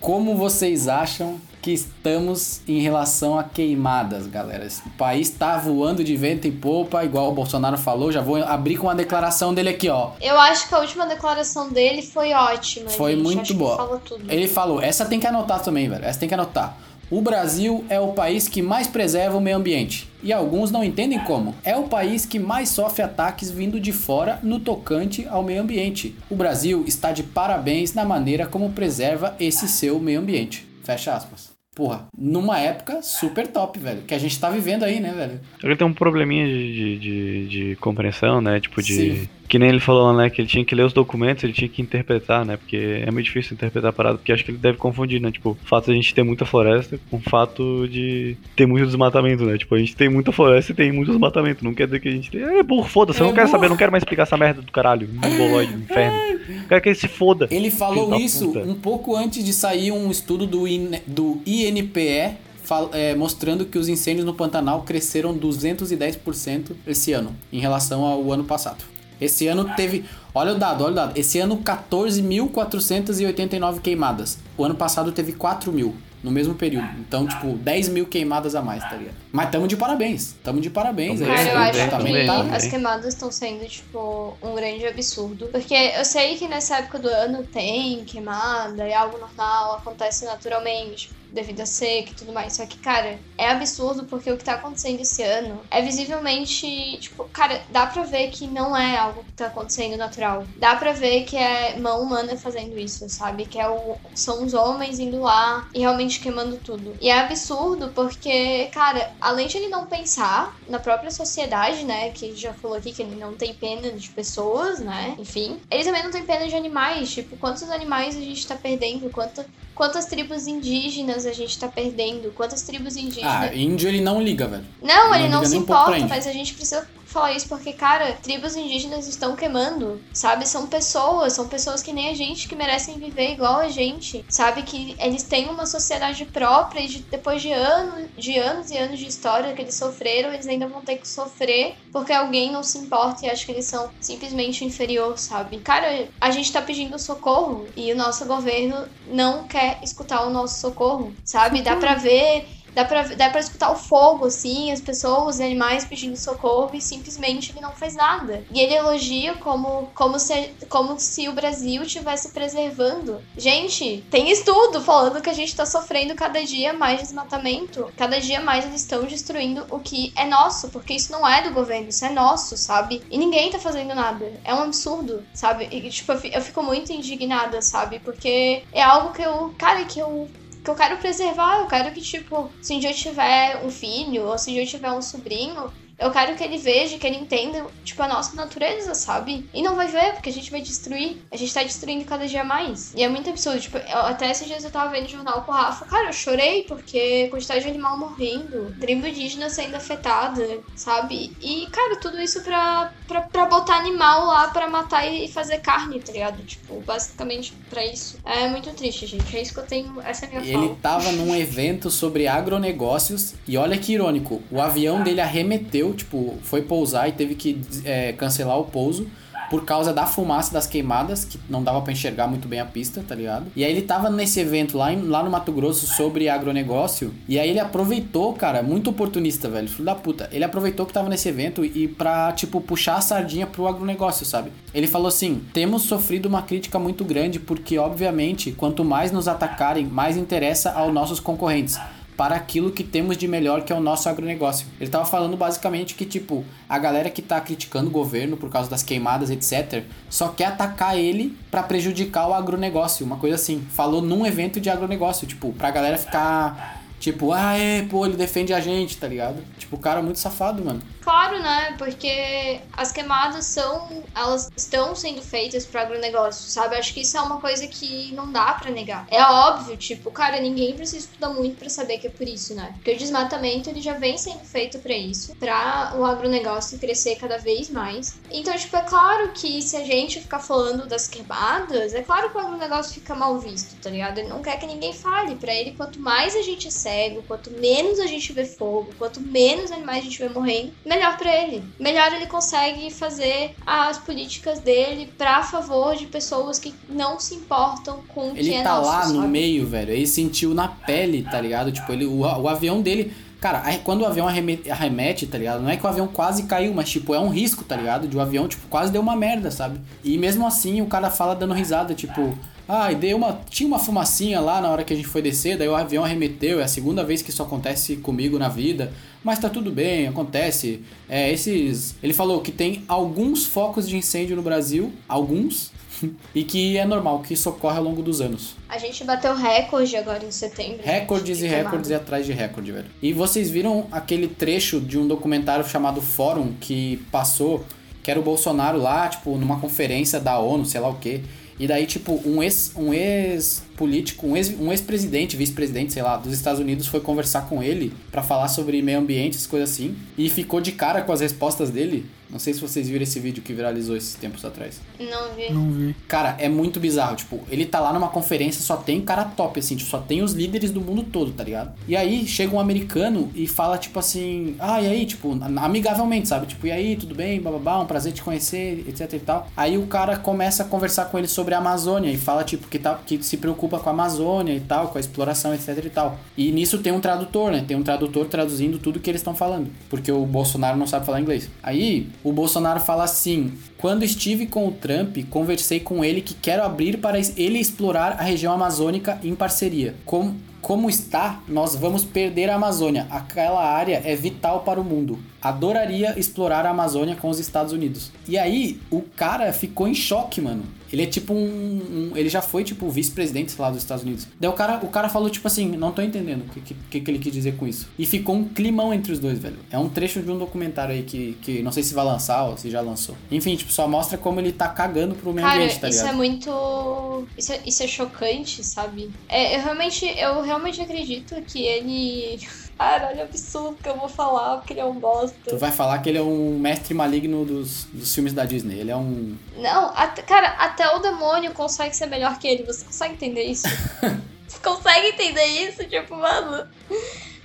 Como vocês acham que estamos em relação a queimadas, galera. O país tá voando de vento em popa, igual o Bolsonaro falou. Já vou abrir com a declaração dele aqui, ó. Eu acho que a última declaração dele foi ótima. Foi gente. muito acho boa. Que falou tudo. Ele falou, essa tem que anotar também, velho. Essa tem que anotar. O Brasil é o país que mais preserva o meio ambiente. E alguns não entendem como. É o país que mais sofre ataques vindo de fora no tocante ao meio ambiente. O Brasil está de parabéns na maneira como preserva esse seu meio ambiente. Fecha aspas. Porra, numa época super top, velho. Que a gente tá vivendo aí, né, velho? Só que tem um probleminha de, de, de, de compreensão, né? Tipo, de. Sim. Que nem ele falou, né? Que ele tinha que ler os documentos, ele tinha que interpretar, né? Porque é muito difícil interpretar a parada, porque acho que ele deve confundir, né? Tipo, o fato de a gente ter muita floresta com o fato de ter muito desmatamento, né? Tipo, a gente tem muita floresta e tem muito desmatamento. Não quer dizer que a gente tem. É burro, foda-se, eu É não quero burro. saber, eu não quero mais explicar essa merda do caralho. Mongoloide, do inferno. Eu quero que ele se foda. Ele falou isso um pouco antes de sair um estudo do, IN do INPE é, mostrando que os incêndios no Pantanal cresceram 210% esse ano, em relação ao ano passado. Esse ano teve. Olha o dado, olha o dado. Esse ano, 14.489 queimadas. O ano passado teve 4 mil no mesmo período. Então, tipo, 10 mil queimadas a mais, tá ligado? Mas tamo de parabéns. Tamo de parabéns. Cara, eu Também, acho também, que também. as queimadas estão sendo, tipo, um grande absurdo. Porque eu sei que nessa época do ano tem queimada, é algo normal, acontece naturalmente, devido a seca e tudo mais. Só que, cara, é absurdo porque o que tá acontecendo esse ano é visivelmente, tipo, cara, dá pra ver que não é algo que tá acontecendo natural. Dá pra ver que é mão humana fazendo isso, sabe? Que é o, são os homens indo lá e realmente queimando tudo. E é absurdo porque, cara, além de ele não pensar na própria sociedade, né? Que já falou aqui que ele não tem pena de pessoas, né? Enfim. Ele também não tem pena de animais. Tipo, quantos animais a gente tá perdendo? Quanto, quantas tribos indígenas a gente tá perdendo? Quantas tribos indígenas. Ah, índio ele não liga, velho. Não, Não ele não liga se um importa, mas a gente precisa falar isso porque, cara, tribos indígenas estão queimando, sabe? São pessoas, são pessoas que nem a gente, que merecem viver igual a gente, sabe? Que eles têm uma sociedade própria e de- depois de anos, de anos e anos de história que eles sofreram, eles ainda vão ter que sofrer porque alguém não se importa e acha que eles são simplesmente inferior, sabe? Cara, a gente tá pedindo socorro e o nosso governo não quer escutar o nosso socorro, sabe? Dá pra ver Dá pra, dá pra escutar o fogo, assim, as pessoas, os animais pedindo socorro e simplesmente ele não faz nada. E ele elogia como, como, se, como se o Brasil estivesse preservando. Gente, tem estudo falando que a gente tá sofrendo cada dia mais desmatamento. Cada dia mais eles estão destruindo o que é nosso, porque isso não é do governo, isso é nosso, sabe? E ninguém tá fazendo nada. É um absurdo, sabe? E, tipo, eu fi- eu fico muito indignada, sabe? Porque é algo que eu, cara, que eu que eu quero preservar, eu quero que, tipo, se um dia eu tiver um filho, ou se um dia eu tiver um sobrinho, eu quero que ele veja, que ele entenda, tipo, a nossa natureza, sabe? E não vai ver, porque a gente vai destruir. A gente tá destruindo cada dia mais. E é muito absurdo. Tipo, eu- até esses dias eu tava vendo jornal com o Rafa. Cara, eu chorei porque quantidade de animal morrendo, tribo indígena sendo afetada, sabe? E, cara, tudo isso pra, pra, pra botar animal lá pra matar e fazer carne, tá ligado? Tipo, basicamente pra isso. É muito triste, gente. É isso que eu tenho. Essa é a minha Ele fala. tava num evento sobre agronegócios e olha que irônico, o avião dele arremeteu, tipo, foi pousar e teve que é, cancelar o pouso por causa da fumaça das queimadas, que não dava pra enxergar muito bem a pista, tá ligado? E aí ele tava nesse evento lá, em- lá no Mato Grosso sobre agronegócio, e aí ele aproveitou, cara, muito oportunista, velho, filho da puta. Ele aproveitou que tava nesse evento e pra, tipo, puxar a sardinha pro agronegócio, sabe? Ele falou assim: temos sofrido uma crítica muito grande porque, obviamente, quanto mais nos atacarem, mais interessa aos nossos concorrentes para aquilo que temos de melhor que é o nosso agronegócio. Ele tava falando basicamente que, tipo, a galera que tá criticando o governo por causa das queimadas, etc., só quer atacar ele pra prejudicar o agronegócio, uma coisa assim. Falou num evento de agronegócio, tipo, pra galera ficar. Tipo, ah, é, pô, ele defende a gente, tá ligado? Tipo, o cara é muito safado, mano. Claro, né? Porque as queimadas são. Elas estão sendo feitas para agronegócio, sabe? Acho que isso é uma coisa que não dá pra negar. É óbvio, tipo, cara, ninguém precisa estudar muito pra saber que é por isso, né? Porque o desmatamento ele já vem sendo feito pra isso, pra o agronegócio crescer cada vez mais. Então, tipo, é claro que se a gente ficar falando das queimadas, é claro que o agronegócio fica mal visto, tá ligado? Ele não quer que ninguém fale. Pra ele, quanto mais a gente segue cego, quanto menos a gente vê fogo, quanto menos animais a gente vê morrendo, melhor pra ele. Melhor ele consegue fazer as políticas dele pra favor de pessoas que não se importam com o que Ele é tá nosso, lá no sabe? meio, velho. Ele sentiu na pele, tá ligado? Tipo, ele, o, o avião dele. Cara, quando o avião arremete, arremete, tá ligado? Não é que o avião quase caiu, mas, tipo, é um risco, tá ligado? De o avião, tipo, quase deu uma merda, sabe? E mesmo assim, o cara fala dando risada, tipo. Ah, e deu uma. Tinha uma fumacinha lá na hora que a gente foi descer, daí o avião arremeteu. É a segunda vez que isso acontece comigo na vida. Mas tá tudo bem, acontece. É, esses. Ele falou que tem alguns focos de incêndio no Brasil, alguns, e que é normal, que isso ocorre ao longo dos anos. A gente bateu recorde agora em setembro. Recordes e de recordes e atrás de recorde, velho. E vocês viram aquele trecho de um documentário chamado Fórum que passou, que era o Bolsonaro lá, tipo, numa conferência da ONU, sei lá o quê. E daí, tipo, um ex, um ex político, um ex, um ex-presidente, vice-presidente, sei lá, dos Estados Unidos foi conversar com ele pra falar sobre meio ambiente, essas coisas assim, e ficou de cara com as respostas dele. Não sei se vocês viram esse vídeo que viralizou esses tempos atrás. Não vi. Não vi. Cara, é muito bizarro. Tipo, ele tá lá numa conferência, só tem cara top, assim, tipo, só tem os líderes do mundo todo, tá ligado? E aí chega um americano e fala, tipo assim, ah, e aí, tipo, amigavelmente, sabe? Tipo, e aí, tudo bem, bababá, um prazer te conhecer, etc e tal. Aí o cara começa a conversar com ele sobre a Amazônia e fala, tipo, que, tá, que se preocupa com a Amazônia e tal, com a exploração, etc e tal. E nisso tem um tradutor, né? Tem um tradutor traduzindo tudo que eles estão falando. Porque o Bolsonaro não sabe falar inglês. Aí o Bolsonaro fala assim: quando estive com o Trump, conversei com ele que quero abrir para ele explorar a região amazônica em parceria. Como, como está, nós vamos perder a Amazônia. Aquela área é vital para o mundo. Adoraria explorar a Amazônia com os Estados Unidos. E aí, o cara ficou em choque, mano. Ele é tipo um. um- ele já foi, tipo, vice-presidente, lá, dos Estados Unidos. Daí o cara, o cara falou, tipo assim, não tô entendendo o que, que, que ele quis dizer com isso. E ficou um climão entre os dois, velho. É um trecho de um documentário aí que, que não sei se vai lançar ou se já lançou. Enfim, tipo, só mostra como ele tá cagando pro meio Cara, ambiente, tá isso ligado? é muito. Isso é, isso é chocante, sabe? É, eu realmente, eu realmente acredito que ele. Caralho, é absurdo que eu vou falar, porque ele é um bosta. Tu vai falar que ele é um mestre maligno dos, dos filmes da Disney. Ele é um. Não, até- cara, até o demônio consegue ser melhor que ele. Você consegue entender isso? Você consegue entender isso? Tipo, mano.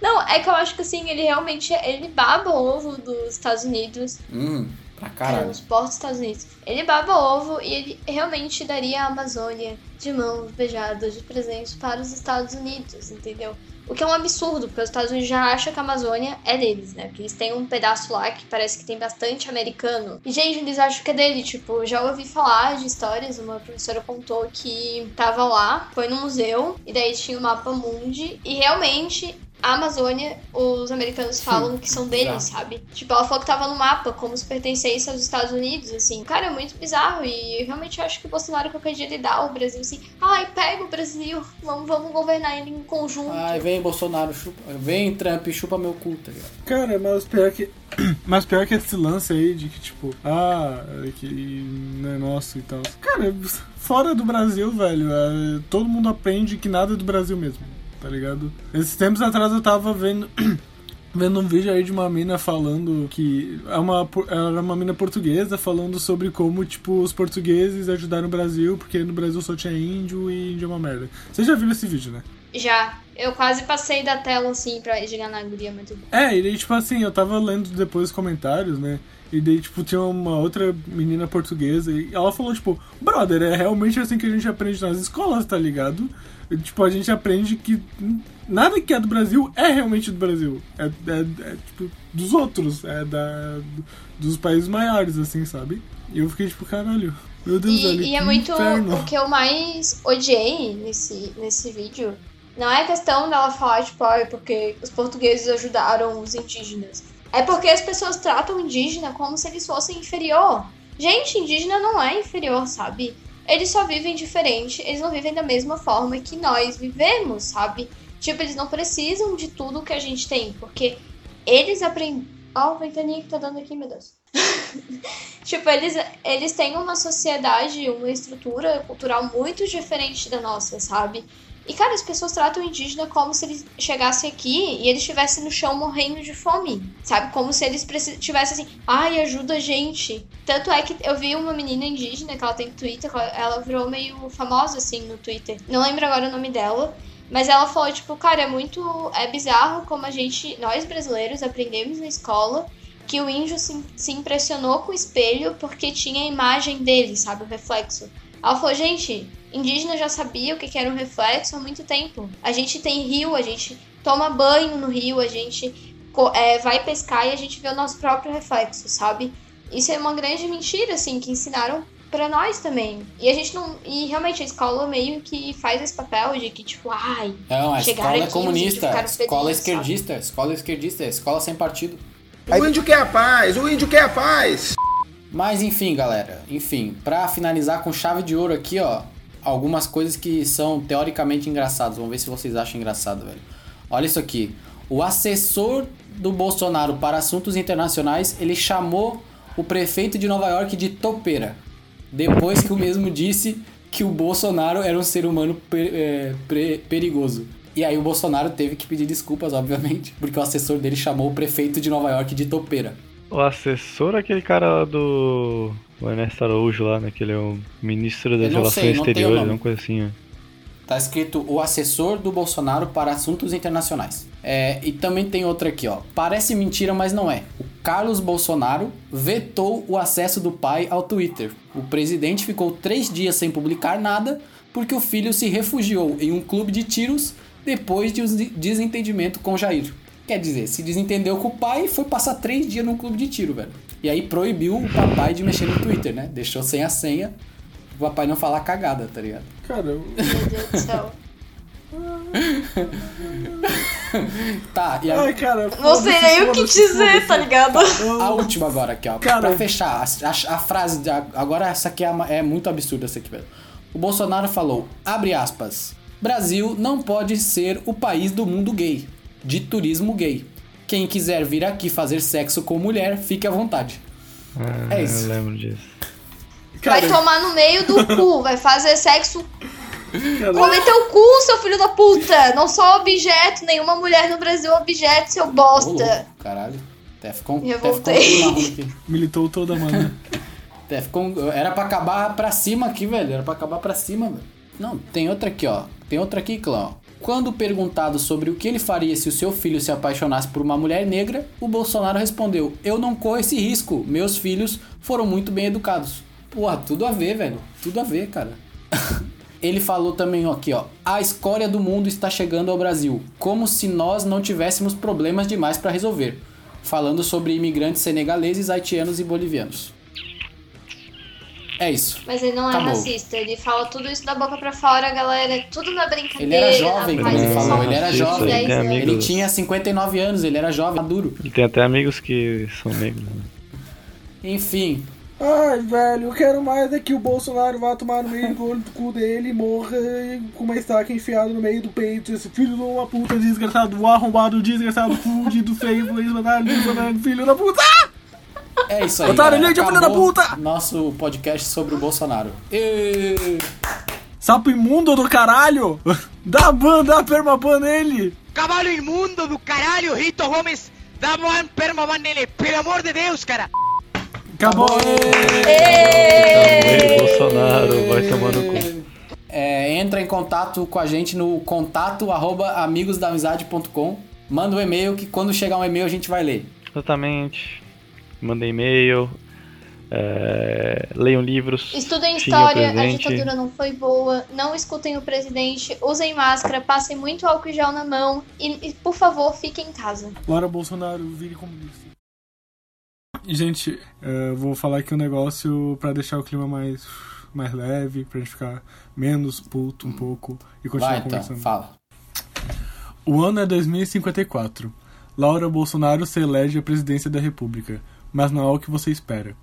Não, é que eu acho que assim, ele realmente. Ele baba o ovo dos Estados Unidos. Hum, pra É, caralho. nos portos dos Estados Unidos. Ele baba ovo e ele realmente daria a Amazônia de mãos beijadas de presente para os Estados Unidos, entendeu? O que é um absurdo, porque os Estados Unidos já acham que a Amazônia é deles, né? Porque eles têm um pedaço lá que parece que tem bastante americano. E, gente, eles acham que é dele. Tipo, já ouvi falar de histórias. Uma professora contou que tava lá, foi no museu, e daí tinha o mapa mundi. E realmente a Amazônia, os americanos falam que são deles, Bizarro. sabe? Tipo, ela falou que tava no mapa, como se pertencesse aos Estados Unidos, assim. Cara, é muito bizarro. E eu realmente acho que o Bolsonaro qualquer dia ele dá o Brasil assim. Ai, pega o Brasil, vamos, vamos governar ele em conjunto. Ai, vem Bolsonaro, chupa. Vem Trump, chupa meu cu, tá ligado? Cara, mas pior que. Mas pior que esse lance aí de que, tipo, ah, é que não é nosso e tal. Cara, fora do Brasil, velho, é, todo mundo aprende que nada é do Brasil mesmo, tá ligado? Esses tempos atrás eu tava vendo. Vendo um vídeo aí de uma mina falando que é uma, era uma mina portuguesa falando sobre como, tipo, os portugueses ajudaram o Brasil, porque no Brasil só tinha índio e índio é uma merda. Vocês já viram esse vídeo, né? Já. Eu quase passei da tela, assim, pra chegar na guria, muito bom. É, e daí, tipo assim, eu tava lendo depois os comentários, né? E daí, tipo, tinha uma outra menina portuguesa e ela falou, tipo, brother, é realmente assim que a gente aprende nas escolas, tá ligado? Tipo, a gente aprende que nada que é do Brasil é realmente do Brasil. É, é- é, tipo, dos outros, é da, dos países maiores, assim, sabe? E eu fiquei, tipo, caralho, meu Deus, E, e é muito. inferno. O que eu mais odiei nesse, nesse vídeo não é questão dela falar, tipo, ah, é porque os portugueses ajudaram os indígenas. É porque as pessoas tratam o indígena como se eles fossem inferior. Gente, indígena não é inferior, sabe? Eles só vivem diferente, eles não vivem da mesma forma que nós vivemos, sabe? Tipo, eles não precisam de tudo que a gente tem, porque eles aprendem. Ó, o ventaninha que tá dando aqui, meu Deus. tipo, eles, eles têm uma sociedade, uma estrutura cultural muito diferente da nossa, sabe? E, cara, as pessoas tratam o indígena como se eles chegassem aqui e eles estivessem no chão morrendo de fome, sabe? Como se eles tivessem assim, ai, ajuda a gente. Tanto é que eu vi uma menina indígena que ela tem Twitter, ela virou meio famosa, assim, no Twitter. Não lembro agora o nome dela. Mas ela falou, tipo, cara, é muito. É bizarro como a gente, nós brasileiros, aprendemos na escola que o índio se, se impressionou com o espelho porque tinha a imagem dele, sabe? O reflexo. Ela falou, gente, indígena já sabia o que era um reflexo há muito tempo. A gente tem rio, a gente toma banho no rio, a gente é, vai pescar e a gente vê o nosso próprio reflexo, sabe? Isso é uma grande mentira, assim, que ensinaram pra nós também. E a gente não. E realmente a escola meio que faz esse papel de que, tipo, ai, Não, a escola é comunista, escola sabe? esquerdista, escola esquerdista, escola sem partido. O índio quer a paz, o índio quer a paz. Mas enfim, galera, enfim, pra finalizar com chave de ouro aqui, ó, algumas coisas que são teoricamente engraçadas. Vamos ver se vocês acham engraçado, velho. Olha isso aqui. O assessor do Bolsonaro para assuntos internacionais, ele chamou o prefeito de Nova York de topeira. Depois que o mesmo disse que o Bolsonaro era um ser humano per- é, perigoso. E aí o Bolsonaro teve que pedir desculpas, obviamente, porque o assessor dele chamou o prefeito de Nova York de topeira. O assessor aquele cara do. O Ernesto Araújo lá, né? Que ele é o ministro das Relações sei, Exteriores, nome. uma coisa assim, ó. Tá escrito o assessor do Bolsonaro para assuntos internacionais. É, e também tem outra aqui, ó. Parece mentira, mas não é. O Carlos Bolsonaro vetou o acesso do pai ao Twitter. O presidente ficou três dias sem publicar nada porque o filho se refugiou em um clube de tiros depois de um desentendimento com Jair. Quer dizer, se desentendeu com o pai e foi passar três dias num clube de tiro, velho. E aí proibiu o papai de mexer no Twitter, né? Deixou sem a senha o papai não falar cagada, tá ligado? Cara, eu- meu Deus do céu. Tá, e ai, a, cara. Não sei nem o que dizer, tá ligado? a última agora aqui, ó. Cara. Pra fechar, a, a- a frase. de- agora essa aqui é, uma- é muito absurda, essa aqui, velho. O Bolsonaro falou, abre aspas, Brasil não pode ser o país do mundo gay, de turismo gay. Quem quiser vir aqui fazer sexo com mulher, fique à vontade. Ah, É isso. Eu lembro disso. Vai Cara, tomar no meio do cu, vai fazer sexo. Comer teu cu, seu filho da puta! Não sou objeto, nenhuma mulher no Brasil é objeto, seu bosta. louco, caralho. Revoltei. rua aqui. militou toda, mano. Defcon, era pra acabar pra cima aqui, velho. Era pra acabar pra cima, velho. Não, tem outra aqui, ó. Tem outra aqui, clã. Quando perguntado sobre o que ele faria se o seu filho se apaixonasse por uma mulher negra, o Bolsonaro respondeu: Eu não corro esse risco. Meus filhos foram muito bem educados. Porra, tudo a ver, velho. Tudo a ver, cara. Ele falou também aqui, ó. A escória do mundo está chegando ao Brasil, como se nós não tivéssemos problemas demais pra resolver. Falando sobre imigrantes senegaleses, haitianos e bolivianos. É isso. Mas ele não é Acabou. racista, ele fala tudo isso da boca pra fora, galera. é Tudo na brincadeira. Ele era jovem paz, ele falou, ele era jovem. 10 Tem anos. amigos. Ele tinha 59 anos, ele era jovem, maduro. Ele tem até amigos que são negros. Né? Enfim, Ai, velho, eu quero mais é que o Bolsonaro vá tomar no meio do olho do cu dele e morra com uma estaca enfiada no meio do peito. Esse filho de uma puta desgraçado, arrombado, desgraçado, fudido, feio, desgraçado, filho da puta! É isso aí. Otário, galera. gente, filho da Acabou puta! Nosso podcast sobre o Bolsonaro. Ê! Sapo imundo do caralho! Dá ban, dá permaban nele! Cavalo imundo do caralho, Rito Gomes, dá one permaban nele, pelo amor de Deus, cara. Acabou! Ei, Bolsonaro, vai tomar no cu. É, entra em contato com a gente no contato arroba amigosdaamizade.com. Manda um e-mail que quando chegar um e-mail a gente vai ler. Exatamente. Mandei e-mail. É, leiam livros. Estudem história, a ditadura não foi boa, não escutem o presidente, usem máscara, passem muito álcool gel na mão e, e, por favor, fiquem em casa. Bora Bolsonaro, vire comunista. Gente, eh, vou falar aqui um negócio pra deixar o clima mais, mais leve, pra gente ficar menos puto um pouco e continuar Vai então, conversando. fala. O ano é 2054. Laura Bolsonaro se elege a presidência da República, mas não é o que você espera.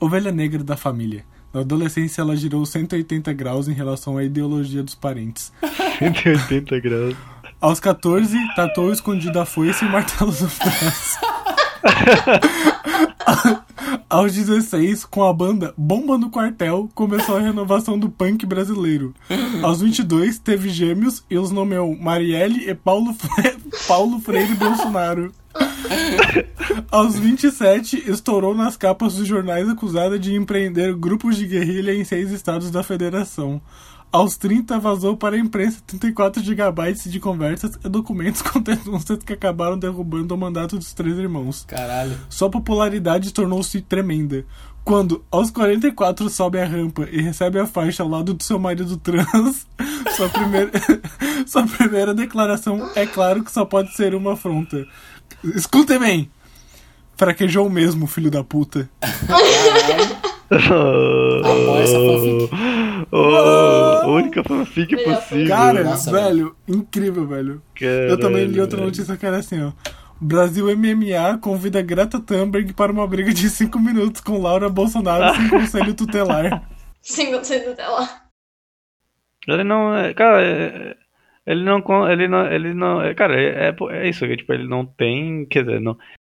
Ovelha negra da família. Na adolescência, ela girou 180 graus em relação à ideologia dos parentes. 180 graus. Aos 14, tatuou escondido a foice e martelo no braço. Aos 16, com a banda Bomba no Quartel, começou a renovação do punk brasileiro. Aos 22, teve gêmeos e os nomeou Marielle e Paulo, Fre... Paulo Freire Bolsonaro. Aos 27, estourou nas capas dos jornais acusada de empreender grupos de guerrilha em seis estados da federação. Aos 30, vazou para a imprensa 34 GB de conversas e documentos com denúncias que acabaram derrubando o mandato dos três irmãos. Caralho. Sua popularidade tornou-se tremenda. Quando, aos 44, sobe a rampa e recebe a faixa ao lado do seu marido trans, sua primeira, sua primeira declaração é claro que só pode ser uma afronta. Escutem bem! Fraquejou mesmo, filho da puta. Apoia essa fanfic. Oh, única fanfic Melhor possível. Cara, Nossa, velho, incrível, velho. Eu também li Caralho, outra velho. notícia que era assim, ó. Brasil MMA convida Greta Thunberg para uma briga de 5 minutos com Laura Bolsonaro sem conselho tutelar. Sem conselho tutelar. Ele não é. Cara, é- ele não. Ele não. Ele não. é, Cara, é, é, é isso. Tipo, ele não tem. Quer dizer, não,